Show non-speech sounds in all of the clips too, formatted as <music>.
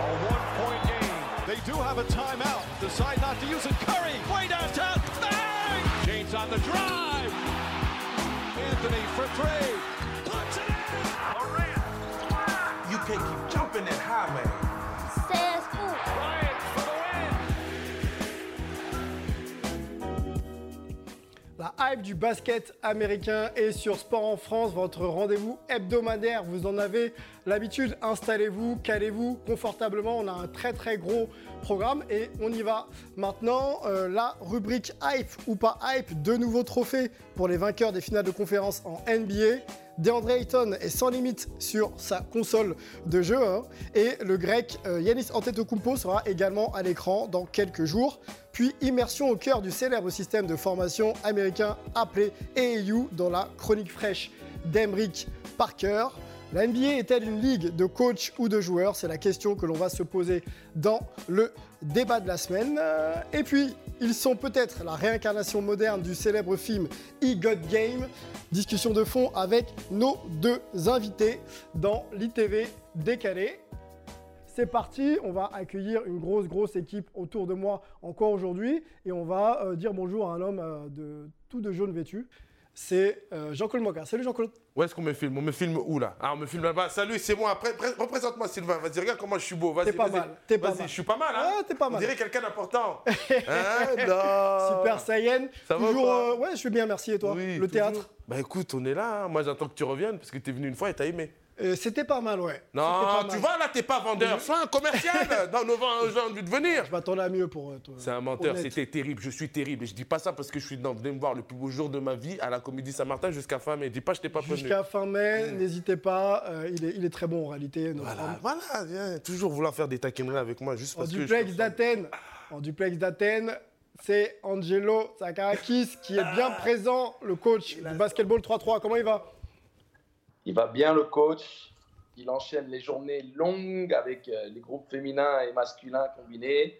A one-point game. They do have a timeout. Decide not to use it. Curry, way downtown. Bang! James on the drive. Anthony for three. Puts it in. Durant. You can't keep jumping that high, man. Hype du basket américain est sur Sport en France, votre rendez-vous hebdomadaire. Vous en avez l'habitude, installez-vous, calez-vous confortablement. On a un très très gros programme et on y va. Maintenant, euh, la rubrique hype ou pas hype, deux nouveaux trophées pour les vainqueurs des finales de conférence en NBA. DeAndre Ayton est sans limite sur sa console de jeu hein. et le grec euh, Yanis Antetokounmpo sera également à l'écran dans quelques jours. Puis immersion au cœur du célèbre système de formation américain appelé AAU dans la chronique fraîche d'Emric Parker. La NBA est-elle une ligue de coachs ou de joueurs? C'est la question que l'on va se poser dans le débat de la semaine. Euh, Et puis, ils sont peut-être la réincarnation moderne du célèbre film E God Game. Discussion de fond avec nos deux invités dans l'ITV décalé. C'est parti, on va accueillir une grosse, grosse équipe autour de moi encore aujourd'hui et on va euh, dire bonjour à un homme euh, de tout de jaune vêtu. C'est euh, Jean-Claude Moka. Salut Jean-Claude. Où est-ce qu'on me filme? On me filme où là? Ah, on me filme là-bas. Salut, c'est moi. Pré- Représente-moi, Sylvain. Vas-y, regarde comment je suis beau. Vas-y, T'es pas mal, t'es pas mal. je suis pas mal, hein? Ah, t'es pas mal. On dirait quelqu'un d'important. <laughs> hein? Super Saiyan. Ça va ou Toujours, pas? euh, ouais, je vais bien, merci. Et toi? Oui, Le toujours. théâtre? Bah écoute, on est là. hein. Moi, j'attends que tu reviennes parce que t'es venu une fois et t'as aimé. Euh, C'était pas mal, ouais. Non, tu mal. vois, là, t'es pas vendeur. Sois un commercial. <laughs> dans nos envie de venir. Je m'attendais à mieux pour euh, toi. C'est un menteur, c'était terrible, je suis terrible. Et je dis pas ça parce que je suis dedans. Venez me voir le plus beau jour de ma vie à la Comédie Saint-Martin jusqu'à fin mai. Dis pas, je t'ai pas prévenu. Jusqu'à fin mai, n'hésitez pas. euh, il, est, il est très bon en réalité. Voilà, voilà, viens, toujours vouloir faire des taquineries avec moi juste En parce que. duplex d'Athènes, en duplex d'Athènes, c'est Angelo Sakarakis qui est bien présent, le coach du basketball 3-3. Comment il va? Il va bien le coach. Il enchaîne les journées longues avec euh, les groupes féminins et masculins combinés.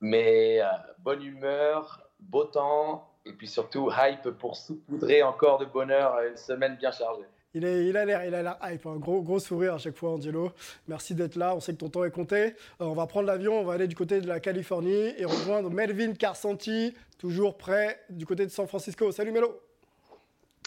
Mais euh, bonne humeur, beau temps et puis surtout hype pour saupoudrer encore de bonheur euh, une semaine bien chargée. il, il a l'air, il a l'air hype, un gros, gros sourire à chaque fois, Angelo. Merci d'être là. On sait que ton temps est compté. On va prendre l'avion, on va aller du côté de la Californie et rejoindre Melvin Carsanti, toujours prêt du côté de San Francisco. Salut Melo.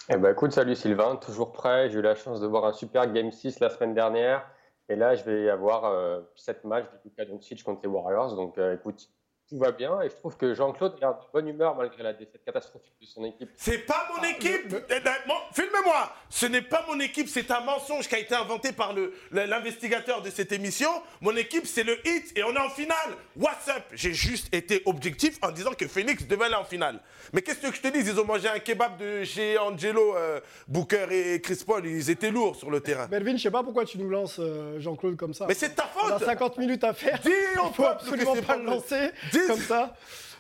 Eh ben écoute, salut Sylvain, toujours prêt. J'ai eu la chance de voir un super Game 6 la semaine dernière. Et là, je vais avoir euh, 7 matchs de Luka Doncic contre les Warriors. Donc euh, écoute, tout va bien. Et je trouve que Jean-Claude a l'air de bonne humeur malgré la défaite catastrophique de son équipe. C'est pas mon équipe Eh ben, Filme-moi Ce n'est pas mon équipe, c'est un mensonge qui a été inventé par l'investigateur de cette émission. Mon équipe, c'est le hit et on est en finale. What's up? J'ai juste été objectif en disant que Phoenix devait aller en finale. Mais qu'est-ce que je te dis? Ils ont mangé un kebab de chez Angelo, euh, Booker et Chris Paul. Ils étaient lourds sur le terrain. Melvin, je sais pas pourquoi tu nous lances euh, Jean-Claude comme ça. Mais c'est ta On a faute 50 minutes à faire. Dis au faut peuple absolument que pas le lancer Dis- comme ça.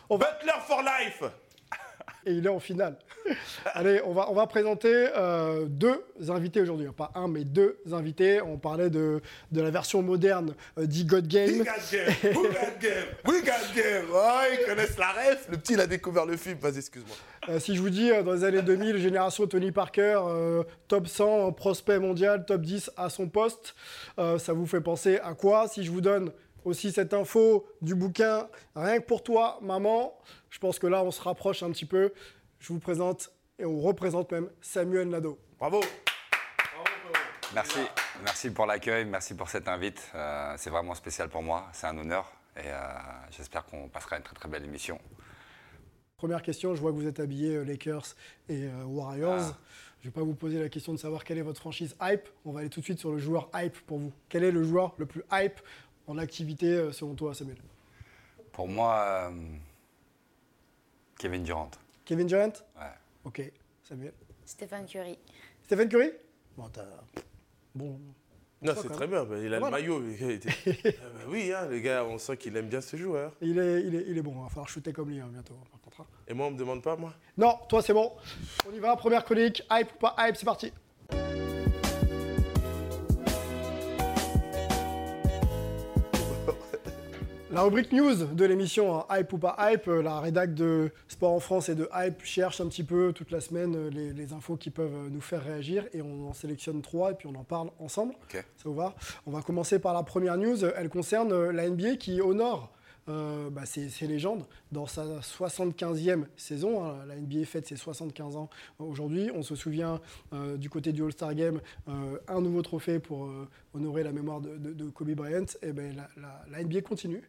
On va... Butler for life Et il est en finale. <laughs> Allez, on va, on va présenter euh, deux invités aujourd'hui. Pas un, mais deux invités. On parlait de, de la version moderne euh, d'E-God We Game. got game, we got game, we got game. Oh, ils connaissent la ref. Le petit, il a découvert le film. Vas-y, excuse-moi. Euh, si je vous dis, euh, dans les années 2000, génération Tony Parker, top 100, prospect mondial, top 10 à son poste, ça vous fait penser à quoi? Si je vous donne aussi cette info du bouquin, rien que pour toi, maman, je pense que là, on se rapproche un petit peu. Je vous présente, et on représente même, Samuel Nado. Bravo. Merci, merci pour l'accueil, merci pour cette invite. Euh, c'est vraiment spécial pour moi, c'est un honneur et euh, j'espère qu'on passera une très très belle émission. Première question, je vois que vous êtes habillé euh, Lakers et euh, Warriors. Ah. Je ne vais pas vous poser la question de savoir quelle est votre franchise hype. On va aller tout de suite sur le joueur hype pour vous. Quel est le joueur le plus hype en activité euh, selon toi, Samuel Pour moi, euh, Kevin Durant. Kevin Durant Ouais. Ok. Samuel Stéphane Curry. Stephen Curry Bon, t'as... Bon. Non, c'est très bien. il a Voilà. le maillot. <laughs> Ah bah oui, hein, le gars, on sent qu'il aime bien ce joueur. Il est, il est, il est bon. Il va falloir shooter comme lui hein, bientôt, par contre. hein. Et moi, on me demande pas, moi Non, toi, c'est bon. On y va. Première chronique. Hype ou pas hype C'est parti. La rubrique news de l'émission hein, Hype ou pas Hype, euh, la rédac de Sport en France et de Hype cherche un petit peu toute la semaine euh, les, infos qui peuvent euh, nous faire réagir et on en sélectionne trois et puis on en parle ensemble. Ça vous va? On va commencer par la première news. Elle concerne la NBA qui honore euh, bah, c'est. Dans sa 75e saison, hein, la NBA fête ses 75 ans aujourd'hui. On se souvient euh, du côté du All-Star Game, euh, un nouveau trophée pour honorer la mémoire de, Kobe Bryant. Et ben, la, la, NBA continue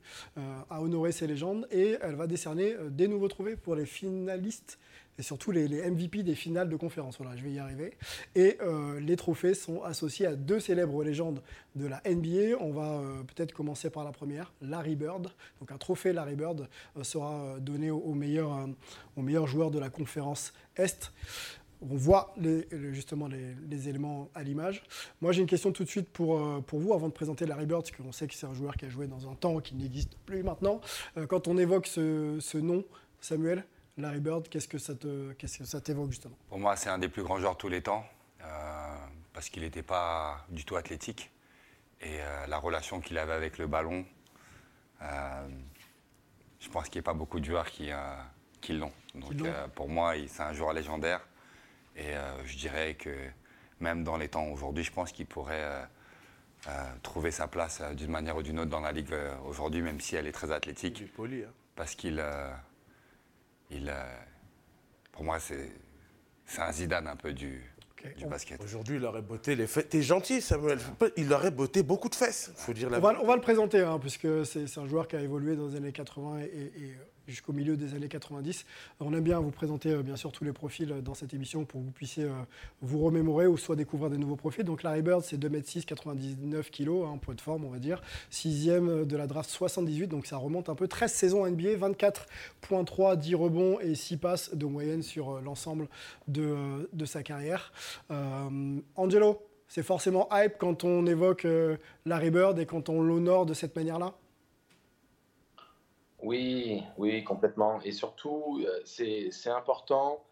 à honorer ces légendes et elle va décerner des nouveaux trophées pour les finalistes et surtout les, MVP des finales de conférence. Voilà, je vais y arriver. Et euh, les trophées sont associés à deux célèbres légendes de la NBA. On va euh, peut-être commencer par la première, Larry Bird. Donc un trophée Larry Bird euh, sera donné au, meilleur, au meilleur joueur de la conférence Est. On voit justement les, éléments à l'image. Moi, j'ai une question tout de suite pour, pour vous, avant de présenter Larry Bird, parce qu'on sait que c'est un joueur qui a joué dans un temps qui n'existe plus maintenant. quand on évoque ce nom, Samuel, Larry Bird, qu'est-ce que ça te, qu'est-ce que ça t'évoque justement? Pour moi, c'est un des plus grands joueurs de tous les temps, euh, parce qu'il n'était pas du tout athlétique. Et euh, la relation qu'il avait avec le ballon, euh, je pense qu'il n'y a pas beaucoup de joueurs qui, qui l'ont. Donc pour moi, c'est un joueur légendaire. Et je dirais que même dans les temps aujourd'hui, je pense qu'il pourrait trouver sa place d'une manière ou d'une autre dans la ligue aujourd'hui, même si elle est très athlétique. Poli, hein. Parce qu'il il, pour moi, c'est un Zidane un peu du, du basket. Aujourd'hui, il aurait botté les fesses. T'es gentil, Samuel. Il aurait botté beaucoup de fesses, faut dire la on, va, on va, le présenter, hein, puisque c'est un joueur qui a évolué dans les années 80 et jusqu'au milieu des années 90. On aime bien vous présenter euh, bien sûr tous les profils euh, dans cette émission pour que vous puissiez euh, vous remémorer ou soit découvrir des nouveaux profils. Donc Larry Bird, c'est 2m6, 99 kg, un point de forme, on va dire. Sixième de la draft 78, donc ça remonte un peu. 13 saisons NBA, 24.3, 10 rebonds et 6 passes de moyenne sur l'ensemble de, de, sa carrière. Angelo, c'est forcément hype quand on évoque Larry Bird et quand on l'honore de cette manière-là? Oui, oui, complètement. Et surtout, euh, c'est important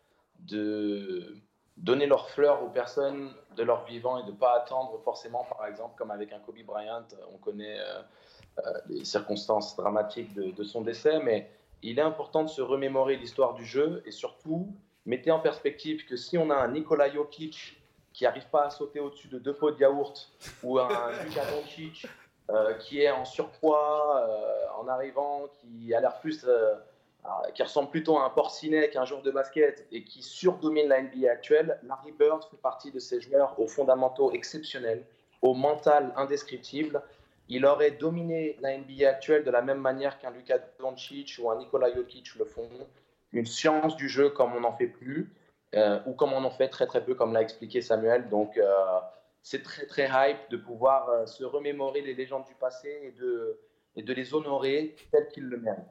de donner leurs fleurs aux personnes de leur vivant et de ne pas attendre forcément, par exemple, comme avec un Kobe Bryant, on connaît euh, euh, les circonstances dramatiques de, son décès, mais il est important de se remémorer l'histoire du jeu et surtout, mettez en perspective que si on a un Nikola Jokic qui n'arrive pas à sauter au-dessus de deux pots de yaourt ou un <laughs> Luka euh, qui est en surpoids euh, en arrivant, qui a l'air plus, euh, qui ressemble plutôt à un porcinet qu'un joueur de basket et qui surdomine la NBA actuelle, Larry Bird fait partie de ces joueurs aux fondamentaux exceptionnels, au mental indescriptible. Il aurait dominé la NBA actuelle de la même manière qu'un Luka Doncic ou un Nikola Jokic le font. Une science du jeu comme on n'en fait plus, ou comme on en fait très très peu, comme l'a expliqué Samuel. Donc c'est très très hype de pouvoir euh, se remémorer les légendes du passé et de, les honorer telles qu'ils le méritent.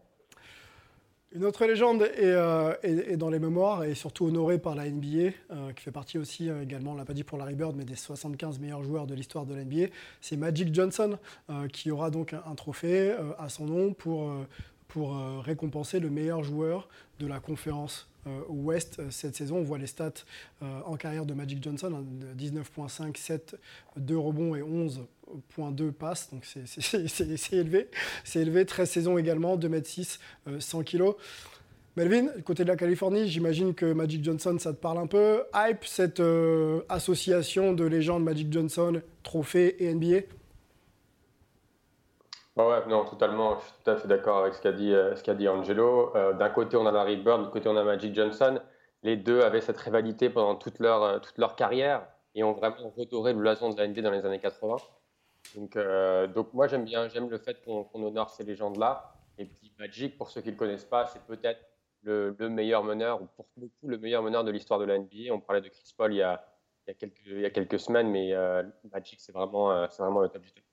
Une autre légende euh, est, dans les mémoires et surtout honorée par la NBA, euh, qui fait partie aussi également, on l'a pas dit pour Larry Bird, mais des 75 meilleurs joueurs de l'histoire de la NBA. C'est Magic Johnson qui aura donc un, trophée à son nom pour, récompenser le meilleur joueur de la conférence euh, Ouest euh, cette saison. On voit les stats euh, en carrière de Magic Johnson 19.5, 7, 2 rebonds et 11.2 passes. Donc c'est élevé. C'est élevé. 13 saisons également, 2m6, 100 kg. Melvin, côté de la Californie, j'imagine que Magic Johnson, ça te parle un peu. Hype, cette association de légendes Magic Johnson, trophée et NBA ouais, non, totalement. Je suis tout à fait d'accord avec ce qu'a dit, euh, Angelo. Euh, d'un côté, on a Larry Bird, de côté, on a Magic Johnson. Les deux avaient cette rivalité pendant toute leur, euh, toute leur carrière et ont vraiment redoré le blason de la NBA dans les années 80. Donc, donc moi, j'aime bien, j'aime le fait qu'on, honore ces légendes-là. Et puis Magic, pour ceux qui ne le connaissent pas, c'est peut-être le, le, meilleur meneur, ou pour beaucoup le meilleur meneur de l'histoire de la NBA. On parlait de Chris Paul il y a, il y a, quelques, il y a quelques semaines, mais Magic, c'est vraiment, c'est vraiment le top du top.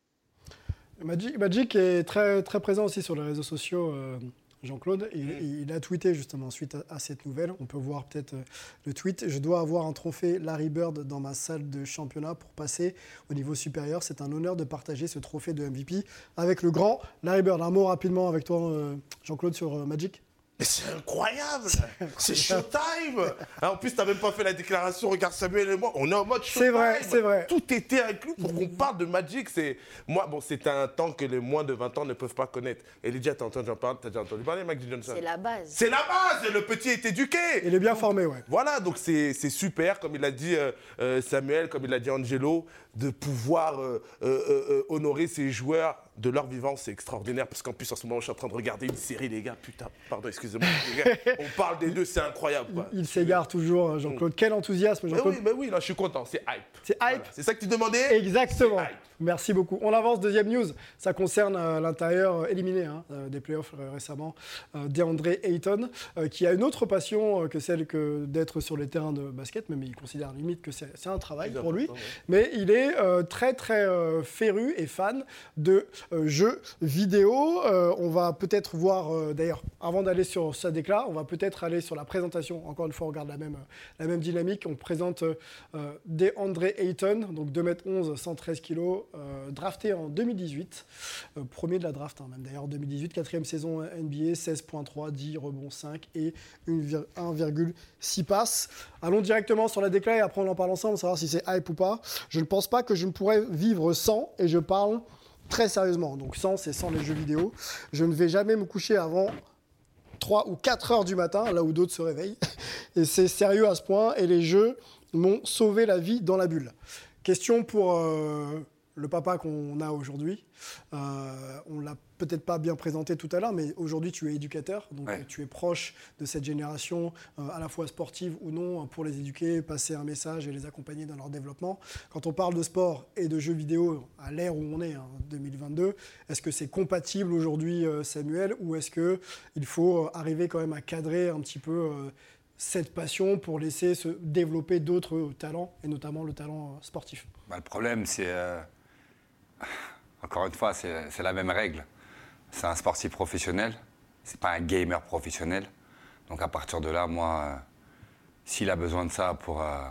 Magic, est très, très présent aussi sur les réseaux sociaux, euh, Jean-Claude. Il, il, a tweeté justement suite à, cette nouvelle. On peut voir peut-être euh, le tweet. Je dois avoir un trophée Larry Bird dans ma salle de championnat pour passer au niveau supérieur. C'est un honneur de partager ce trophée de MVP avec le grand Larry Bird. Un mot rapidement avec toi, euh, Jean-Claude, sur Magic Mais c'est incroyable C'est showtime Hein, En plus, t'as même pas fait la déclaration, regarde Samuel et moi, on est en mode showtime C'est vrai, c'est vrai. Tout était inclus pour qu'on parle de Magic. C'est Moi, bon, c'est un temps que les moins de 20 ans ne peuvent pas connaître. Et Lydia, t'as entendu, parle, t'as déjà entendu parler, Magic Johnson? C'est la base. C'est la base Le petit est éduqué Il est bien formé, ouais. voilà, donc c'est super, comme il a dit euh, euh, Samuel, comme il a dit Angelo, de pouvoir euh, euh, euh, euh, honorer ces joueurs de leur vivant, c'est extraordinaire, parce qu'en plus, en ce moment, je suis en train de regarder une série, les gars, putain, pardon, excusez-moi, <laughs> on parle des deux, c'est incroyable. quoi. Il s'égare toujours, hein, Jean-Claude. Quel enthousiasme, Mais Jean-Claude. oui, mais oui, là, je suis content, c'est hype. C'est hype Voilà, C'est ça que tu demandais? Exactement. Hype. Merci beaucoup. On avance, deuxième news. Ça concerne euh, l'intérieur euh, éliminé hein, euh, des playoffs récemment, DeAndre Ayton, qui a une autre passion que celle que d'être sur les terrains de basket, même il considère limite que c'est un travail pour lui. ouais. Mais il est très très féru et fan de jeux vidéo. Euh, on va peut-être voir, euh, d'ailleurs, avant d'aller sur sa déclat, on va peut-être aller sur la présentation. Encore une fois, on regarde la même, la même dynamique. On présente euh, euh, DeAndre Ayton, donc 2m11, 113 kg, euh, drafté en 2018. Euh, premier de la draft, hein, même d'ailleurs 2018, quatrième saison NBA, 16.3, 10 rebonds 5 et une vir- 1,6 passes. Allons directement sur la déclat et après on en parle ensemble, savoir si c'est hype ou pas. Je ne pense pas que je ne pourrais vivre sans, et je parle très sérieusement. Donc sans, c'est sans les jeux vidéo. Je ne vais jamais me coucher avant 3 ou 4 heures du matin, là où d'autres se réveillent. <laughs> Et c'est sérieux à ce point. Et les jeux m'ont sauvé la vie dans la bulle. Question pour euh, le papa qu'on a aujourd'hui. Euh, on l'a peut-être pas bien présenté tout à l'heure, mais aujourd'hui tu es éducateur, donc Ouais. tu es proche de cette génération, euh, à la fois sportive ou non, pour les éduquer, passer un message et les accompagner dans leur développement. Quand on parle de sport et de jeux vidéo à l'ère où on est, en 2022, est-ce que c'est compatible aujourd'hui, euh, Samuel, ou est-ce que il faut euh, arriver quand même à cadrer un petit peu cette passion pour laisser se développer d'autres talents, et notamment le talent sportif? Bah, le problème, c'est. Encore une fois, c'est la même règle. C'est un sportif professionnel, c'est pas un gamer professionnel. Donc à partir de là, moi, euh, s'il a besoin de ça pour, euh,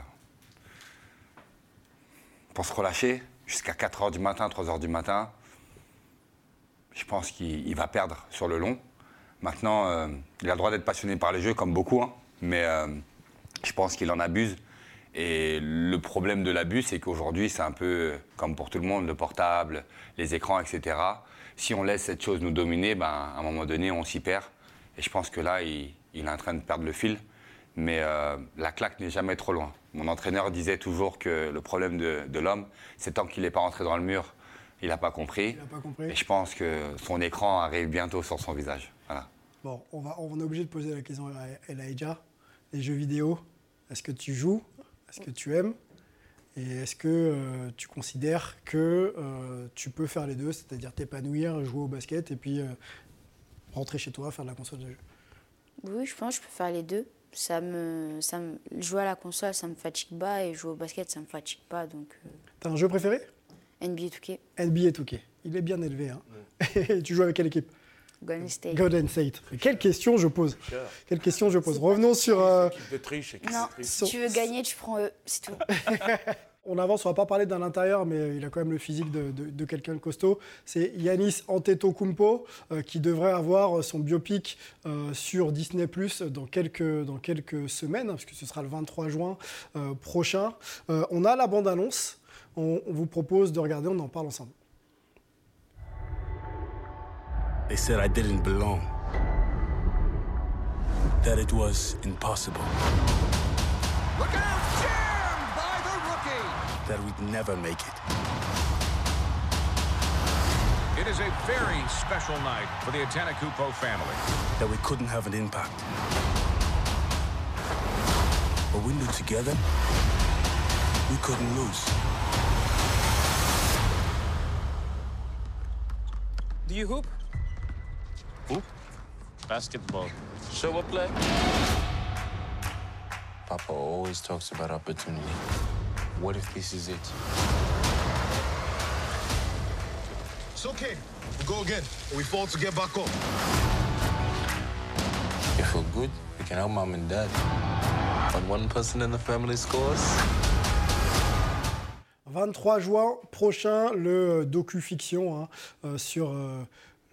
pour se relâcher jusqu'à 4 h du matin, 3 h du matin, je pense qu'il il va perdre sur le long. Maintenant, euh, il a le droit d'être passionné par les jeux, comme beaucoup, hein, mais je pense qu'il en abuse. Et le problème de l'abus, c'est qu'aujourd'hui, c'est un peu comme pour tout le monde, le portable, les écrans, etc. Si on laisse cette chose nous dominer, ben, à un moment donné, on s'y perd. Et je pense que là, il, il est en train de perdre le fil. Mais euh, la claque n'est jamais trop loin. Mon entraîneur disait toujours que le problème de, de l'homme, c'est tant qu'il n'est pas rentré dans le mur, il n'a pas compris. Il n'a pas compris. Et je pense que son écran arrive bientôt sur son visage. Voilà. Bon, on, va, on est obligé de poser la question à Elijah. Les jeux vidéo, est-ce que tu joues Est-ce que tu aimes Et est-ce que euh, tu considères que euh, tu peux faire les deux, c'est-à-dire t'épanouir, jouer au basket et puis euh, rentrer chez toi, faire de la console de jeu? Oui, je pense que je peux faire les deux. Ça me, ça me, jouer à la console, ça me fatigue pas et jouer au basket, ça me fatigue pas. Donc, T'as un jeu préféré? NBA 2K, NBA 2K. Il est bien élevé. Hein. <laughs> Et tu joues avec quelle équipe? Golden State. Golden State. Mais Quelle question je pose Quelle question je pose Revenons sur... euh, de triche, Non, triche. si tu veux gagner, tu prends eux, c'est tout. <laughs> On avance, on va pas parler d'un intérieur, mais il a quand même le physique de, de- de quelqu'un de costaud. C'est Yanis Antetokounmpo euh, qui devrait avoir son biopic euh, sur Disney Plus dans quelques, dans quelques semaines, parce que ce sera le 23 juin euh, prochain. Euh, on a la bande-annonce. On, on vous propose de regarder, on en parle ensemble. They said I didn't belong. That it was impossible. Look out! Jammed by the rookie! That we'd never make it. It is a very special night for the Atanacupo family. That we couldn't have an impact. But we knew together we couldn't lose. Do you hoop? Hoop? Basketball. Show up play? Papa always talks about opportunity. What if this is it? It's okay. We go again. We fall to get back up. If we're good, we can help mom and dad. When one person in the family scores, 23 juin prochain, le docu-fiction hein, euh, sur euh,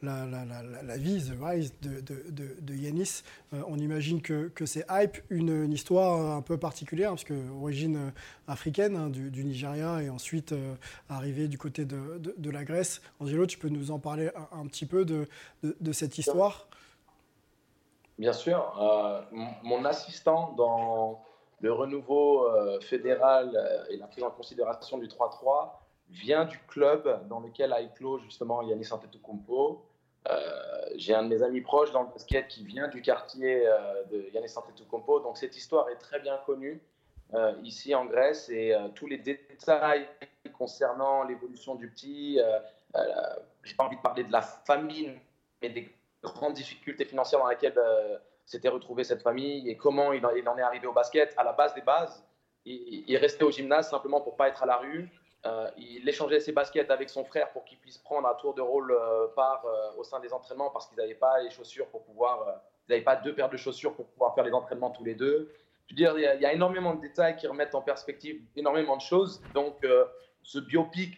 la, vie, The Rise de, de, de, Yanis. Euh, on imagine que, que c'est Hype, une, histoire un peu particulière, parce que origine euh, africaine hein, du, du, Nigeria et ensuite euh, arrivé du côté de, la Grèce. Angelo, tu peux nous en parler un, petit peu de, cette histoire? Bien sûr. Mon assistant dans le renouveau fédéral et la prise en considération du 3-3 vient du club dans lequel a éclos justement Yannis Antetokounmpo. Euh, j'ai un de mes amis proches dans le basket qui vient du quartier euh, de Yannis Antetokounmpo, donc cette histoire est très bien connue euh, ici en Grèce et tous les détails concernant l'évolution du petit, j'ai pas envie de parler de la famine, mais des grandes difficultés financières dans lesquelles s'était retrouvée cette famille et comment il en, est arrivé au basket à la base des bases. Il restait au gymnase simplement pour pas être à la rue. Euh, il échangeait ses baskets avec son frère pour qu'il puisse prendre un tour de rôle euh, euh, au sein des entraînements parce qu'ils n'avaient pas les chaussures pour pouvoir, ils n'avaient pas deux paires de chaussures pour pouvoir faire les entraînements tous les deux. Je veux dire, il y, a, y a énormément de détails qui remettent en perspective énormément de choses. Donc, ce biopic,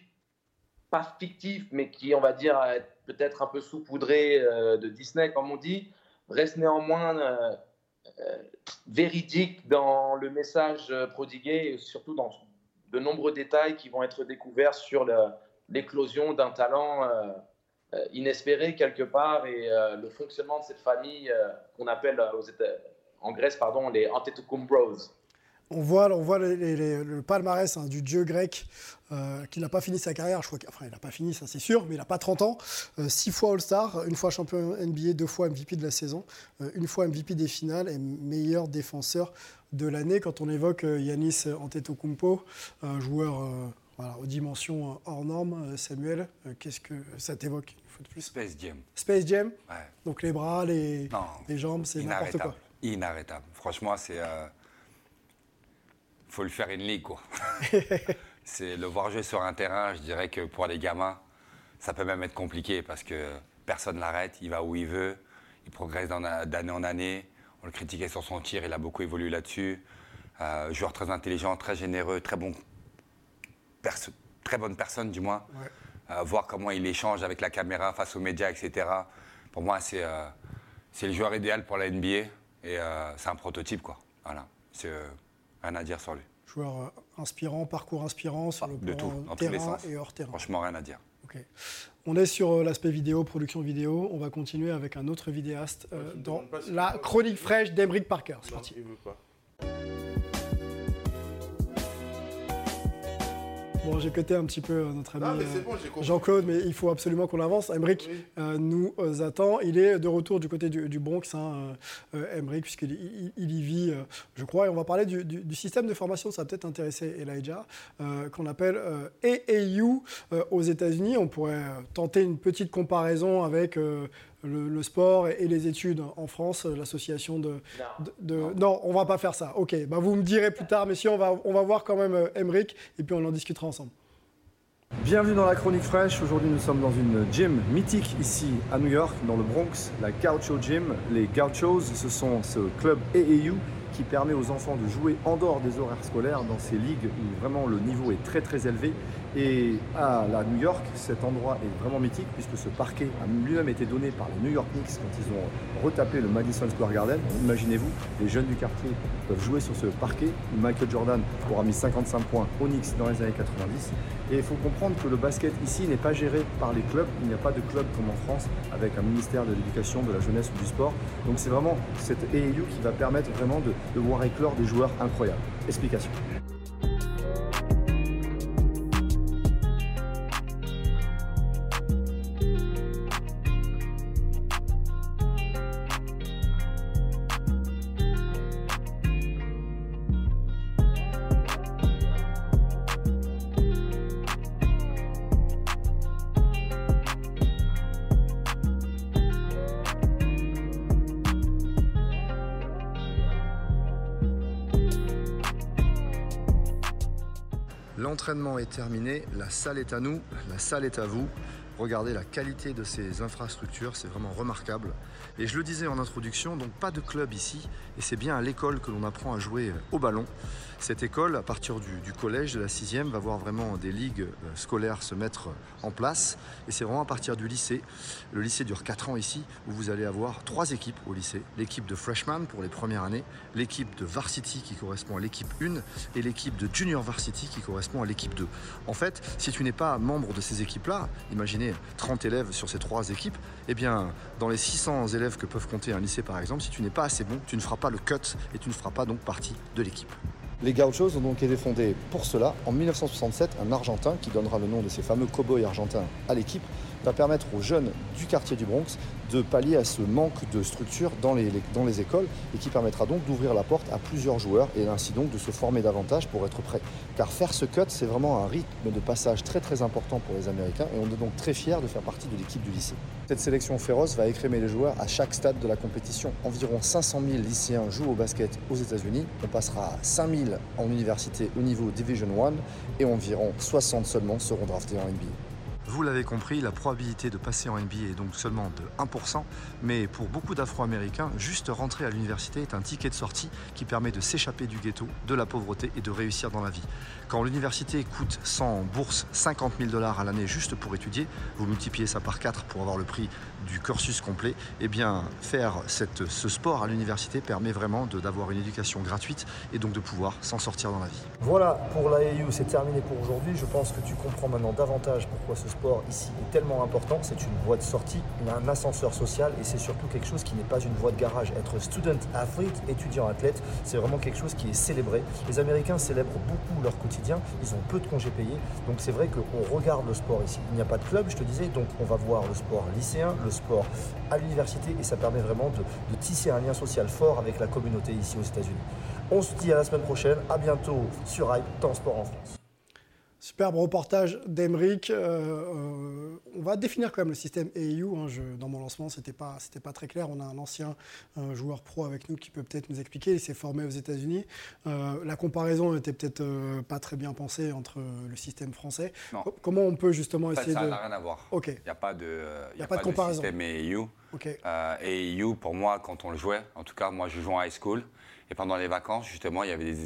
pas fictif, mais qui, on va dire, peut-être un peu saupoudré de Disney, comme on dit, reste néanmoins véridique dans le message prodigué et surtout dans de nombreux détails qui vont être découverts sur l'éclosion d'un talent euh, euh, inespéré quelque part et euh, le fonctionnement de cette famille qu'on appelle en Grèce pardon, les Antetokounmbros. On voit, on voit le palmarès hein, du dieu grec qui n'a pas fini sa carrière. Je crois enfin, il n'a pas fini, ça c'est sûr, mais il n'a pas 30 ans. Euh, six fois All-Star, une fois champion NBA, deux fois MVP de la saison, euh, une fois MVP des finales et meilleur défenseur de l'année. Quand on évoque Yanis Antetokounmpo, un joueur voilà, aux dimensions hors normes, Samuel, qu'est-ce que ça t'évoque une fois de plus? Space Jam. Space Jam? Ouais. Donc les bras, les, les jambes, c'est n'importe quoi. Inarrêtable. Franchement, c'est faut le faire une ligue, quoi. <laughs> c'est le voir jouer sur un terrain, je dirais que pour les gamins, ça peut même être compliqué parce que personne l'arrête, il va où il veut, il progresse d'année en année. On le critiquait sur son tir, il a beaucoup évolué là-dessus. Euh, joueur très intelligent, très généreux, très bon, très bonne personne du moins. Ouais. Euh, voir comment il échange avec la caméra face aux médias, etc. Pour moi, c'est euh, le joueur idéal pour la NBA et c'est un prototype, quoi. Voilà. C'est Rien à dire sur lui. Joueur inspirant, parcours inspirant sur ah, le de plan tout, dans terrain tous les sens. et hors terrain. Franchement, rien à dire. Okay. On est sur euh, l'aspect vidéo, production vidéo. On va continuer avec un autre vidéaste euh, dans la chronique fraîche d'Emeric Parker. C'est parti. Bon, j'ai coté un petit peu notre ami bon, Jean-Claude, mais il faut absolument qu'on avance. Emeric oui. euh, nous euh, attend. Il est de retour du côté du, du Bronx, hein, euh, puisqu'il il, il, y vit, euh, je crois. Et on va parler du, du, du système de formation, ça va peut-être intéresser Elijah, qu'on appelle AAU aux États-Unis. On pourrait tenter une petite comparaison avec le, le, sport et, et, les études en France, l'association de, de, de, non. non. on va pas faire ça. Ok, bah vous me direz plus tard, mais si on va, on va voir quand même euh, Emeric et puis on en discutera ensemble. Bienvenue dans la chronique fraîche. Aujourd'hui, nous sommes dans une gym mythique ici à New York, dans le Bronx, la Gaucho Gym. Les Gauchos, ce sont ce club AAU qui permet aux enfants de jouer en dehors des horaires scolaires dans ces ligues où vraiment le niveau est très très élevé. Et à la New York, cet endroit est vraiment mythique puisque ce parquet a lui-même été donné par les New York Knicks quand ils ont retapé le Madison Square Garden. Imaginez-vous, les jeunes du quartier peuvent jouer sur ce parquet. Michael Jordan aura mis 55 points aux Knicks dans les années 90. Et il faut comprendre que le basket ici n'est pas géré par les clubs. Il n'y a pas de club comme en France avec un ministère de l'éducation, de la jeunesse ou du sport. Donc c'est vraiment cette AAU qui va permettre vraiment de, de voir éclore des joueurs incroyables. Explication. Terminé, la salle est à nous, la salle est à vous. Regardez la qualité de ces infrastructures, c'est vraiment remarquable. Et je le disais en introduction, donc pas de club ici, et c'est bien à l'école que l'on apprend à jouer au ballon. Cette école, à partir du, collège de la sixième, va voir vraiment des ligues euh, scolaires se mettre en place. Et c'est vraiment à partir du lycée. Le lycée dure 4 ans ici, où vous allez avoir trois équipes au lycée. L'équipe de freshman pour les premières années, l'équipe de varsity qui correspond à l'équipe 1, et l'équipe de junior varsity qui correspond à l'équipe 2. En fait, si tu n'es pas membre de ces équipes-là, imaginez 30 élèves sur ces trois équipes, eh bien, dans les 600 élèves que peuvent compter un lycée par exemple, si tu n'es pas assez bon, tu ne feras pas le cut et tu ne feras pas donc partie de l'équipe. Les Gauchos ont donc été fondés pour cela en 1967. Un Argentin qui donnera le nom de ces fameux cow-boys argentins à l'équipe va permettre aux jeunes du quartier du Bronx de pallier à ce manque de structure dans les, écoles et qui permettra donc d'ouvrir la porte à plusieurs joueurs et ainsi donc de se former davantage pour être prêt. Car faire ce cut, c'est vraiment un rythme de passage très très important pour les Américains et on est donc très fiers de faire partie de l'équipe du lycée. Cette sélection féroce va écrémer les joueurs à chaque stade de la compétition. Environ 500 000 lycéens jouent au basket aux États-Unis. On passera à 5 000 en université au niveau Division 1 et environ 60 seulement seront draftés en NBA. Vous l'avez compris, la probabilité de passer en NBA est donc seulement de 1%, mais pour beaucoup d'Afro-Américains, juste rentrer à l'université est un ticket de sortie qui permet de s'échapper du ghetto, de la pauvreté et de réussir dans la vie. Quand l'université coûte 100 bourses 50 000 dollars à l'année juste pour étudier, vous multipliez ça par 4 pour avoir le prix du cursus complet, eh bien faire ce sport à l'université permet vraiment d'avoir une éducation gratuite et donc de pouvoir s'en sortir dans la vie. Voilà, pour la AU, c'est terminé pour aujourd'hui. Je pense que tu comprends maintenant davantage pourquoi ce sport ici est tellement important. C'est une voie de sortie, un ascenseur social et c'est surtout quelque chose qui n'est pas une voie de garage. Être student athlete, étudiant athlète, c'est vraiment quelque chose qui est célébré. Les Américains célèbrent beaucoup leur quotidien, ils ont peu de congés payés, donc c'est vrai qu'on regarde le sport ici. Il n'y a pas de club, je te disais, donc on va voir le sport lycéen, le sport à l'université et ça permet vraiment de, tisser un lien social fort avec la communauté ici aux États-Unis. On se dit à la semaine prochaine, à bientôt sur Hype, temps sport en France. Superbe reportage d'Emeric. Euh, euh, on va définir quand même le système AEU. hein. Je- dans mon lancement, c'était pas, c'était pas très clair. On a un ancien euh, joueur pro avec nous qui peut peut-être nous expliquer. Il s'est formé aux États-Unis. Euh, la comparaison était peut-être pas très bien pensée entre le système français. Non. Comment on peut justement En fait, essayer ça de. n'a rien à voir. Il n'y a pas de, euh, il Y a pas de comparaison. système AEU. Ok. Euh, AEU, pour moi, quand on le jouait, en tout cas, moi, je jouais en high school. Et pendant les vacances, justement, il y avait des.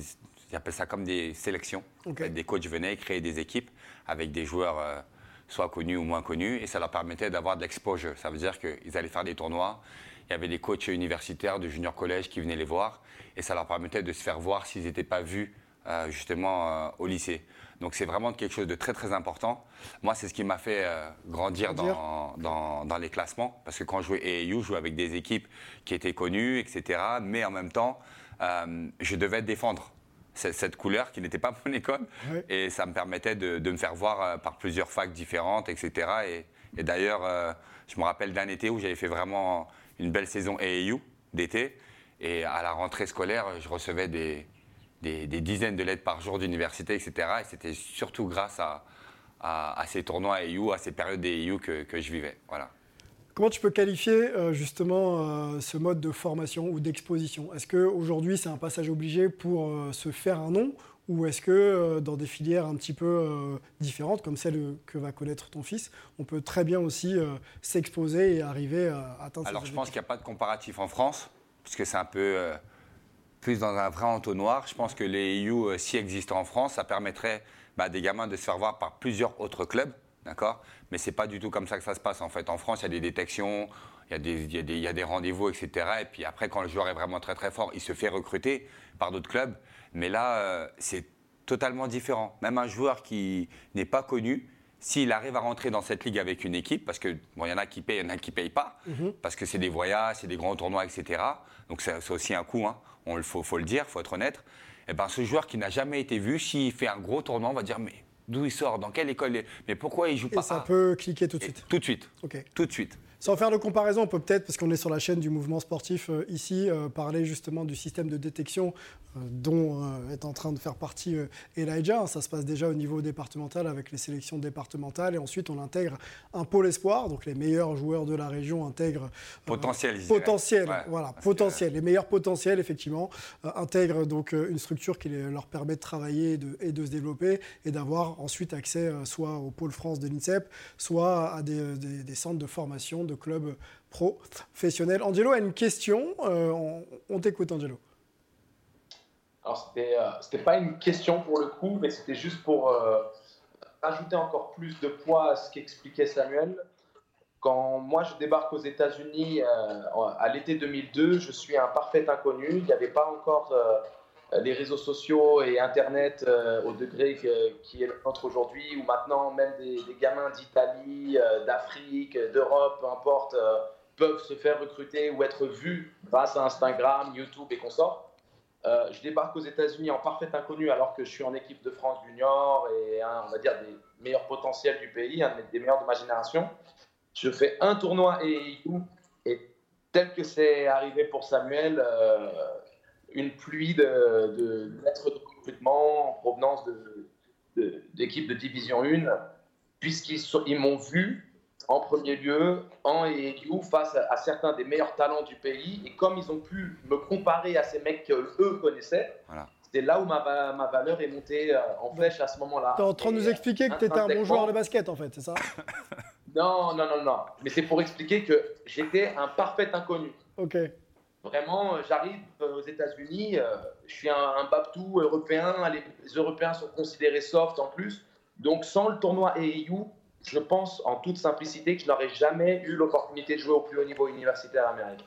Ils appellent ça comme des sélections. Des coachs venaient créer des équipes avec des joueurs euh, soit connus ou moins connus. Et ça leur permettait d'avoir de l'exposure. Ça veut dire qu'ils allaient faire des tournois. Il y avait des coachs universitaires de junior collège qui venaient les voir. Et ça leur permettait de se faire voir s'ils n'étaient pas vus euh, justement euh, au lycée. Donc c'est vraiment quelque chose de très très important. Moi, c'est ce qui m'a fait euh, grandir Grandir. dans, dans, dans les classements. Parce que quand je jouais AAU, je jouais avec des équipes qui étaient connues, etc. Mais en même temps, je devais défendre cette couleur qui n'était pas mon école. Et ça me permettait de, de me faire voir euh, par plusieurs facs différentes, etc. Et, et d'ailleurs, euh, je me rappelle d'un été où j'avais fait vraiment une belle saison AAU d'été. Et à la rentrée scolaire, je recevais des, des, des dizaines de lettres par jour d'université, etc. Et c'était surtout grâce à, à, à ces tournois AAU, à ces périodes d'AAU que, que je vivais. Voilà. Comment tu peux qualifier euh, justement euh, ce mode de formation ou d'exposition? Est-ce qu'aujourd'hui c'est un passage obligé pour euh, se faire un nom? Ou est-ce que dans des filières un petit peu différentes comme celle que va connaître ton fils, on peut très bien aussi s'exposer et arriver à atteindre Alors je pense qu'il n'y a pas de comparatif en France, puisque c'est un peu plus dans un vrai entonnoir. Je pense que les EU, s'y existent en France, ça permettrait bah, à des gamins de se faire voir par plusieurs autres clubs, d'accord? Mais c'est pas du tout comme ça que ça se passe en fait. En France, il y a des détections, il y a des, il y a des- il y a des rendez-vous, etc. Et puis après, quand le joueur est vraiment très très fort, il se fait recruter par d'autres clubs. Mais là, euh, c'est totalement différent. Même un joueur qui n'est pas connu, s'il arrive à rentrer dans cette ligue avec une équipe, parce que bon, y en a qui payent, il y en a qui payent pas, parce que c'est des voyages, c'est des grands tournois, etc. Donc c'est c'est aussi un coût, hein. on le faut, faut le dire, faut être honnête. Et ben ce joueur qui n'a jamais été vu, s'il fait un gros tournoi, on va dire mais d'où il sort, dans quelle école, il est mais pourquoi il joue Et pas ça peut cliquer tout de suite. Tout de suite. Ok. Tout de suite. Sans faire de comparaison, on peut peut-être, parce qu'on est sur la chaîne du mouvement sportif euh, ici, euh, parler justement du système de détection euh, dont est en train de faire partie Elijah. Ça se passe déjà au niveau départemental avec les sélections départementales et ensuite on intègre un pôle espoir, donc les meilleurs joueurs de la région intègrent Potentiel, potentiel, Ouais, voilà, potentiel, les meilleurs potentiels effectivement intègrent donc une structure qui les- leur permet de travailler et de, et de se développer et d'avoir ensuite accès soit au pôle France de l'INSEP, soit à des, des- des centres de formation, de clubs professionnels. Angelo a une question, euh, on, t'écoute Angelo. Alors, c'était euh, c'était pas une question pour le coup, mais c'était juste pour euh, ajouter encore plus de poids à ce qu'expliquait Samuel. Quand moi je débarque aux États-Unis euh, à l'été 2002, je suis un parfait inconnu. Il n'y avait pas encore euh, les réseaux sociaux et Internet euh, au degré qui est le nôtre aujourd'hui, où maintenant même des, gamins d'Italie, euh, d'Afrique, d'Europe, peu importe, euh, peuvent se faire recruter ou être vus grâce à Instagram, YouTube et consorts. Euh, je débarque aux États-Unis en parfait inconnu alors que je suis en équipe de France junior et un, on va dire des meilleurs potentiels du pays, un des meilleurs de ma génération. Je fais un tournoi AAU et tel que c'est arrivé pour Samuel, euh, une pluie de, de lettres de recrutement en provenance de- de- d'équipes de, Division 1, puisqu'ils ils m'ont vu en premier lieu en AAU face à, à certains des meilleurs talents du pays. Et comme ils ont pu me comparer à ces mecs qu'eux connaissaient, Voilà. c'est là où ma, ma valeur est montée euh, en flèche à ce moment-là. Tu es en train de Et, nous expliquer que euh, tu étais un bon joueur de basket en fait, c'est ça? Non, non, non, non. Mais c'est pour expliquer que j'étais un parfait inconnu. Ok. Vraiment, euh, j'arrive euh, aux États-Unis, euh, je suis un, un européen, les Européens sont considérés soft en plus. Donc, sans le tournoi AAU, je pense en toute simplicité que je n'aurais jamais eu l'opportunité de jouer au plus haut niveau universitaire américain.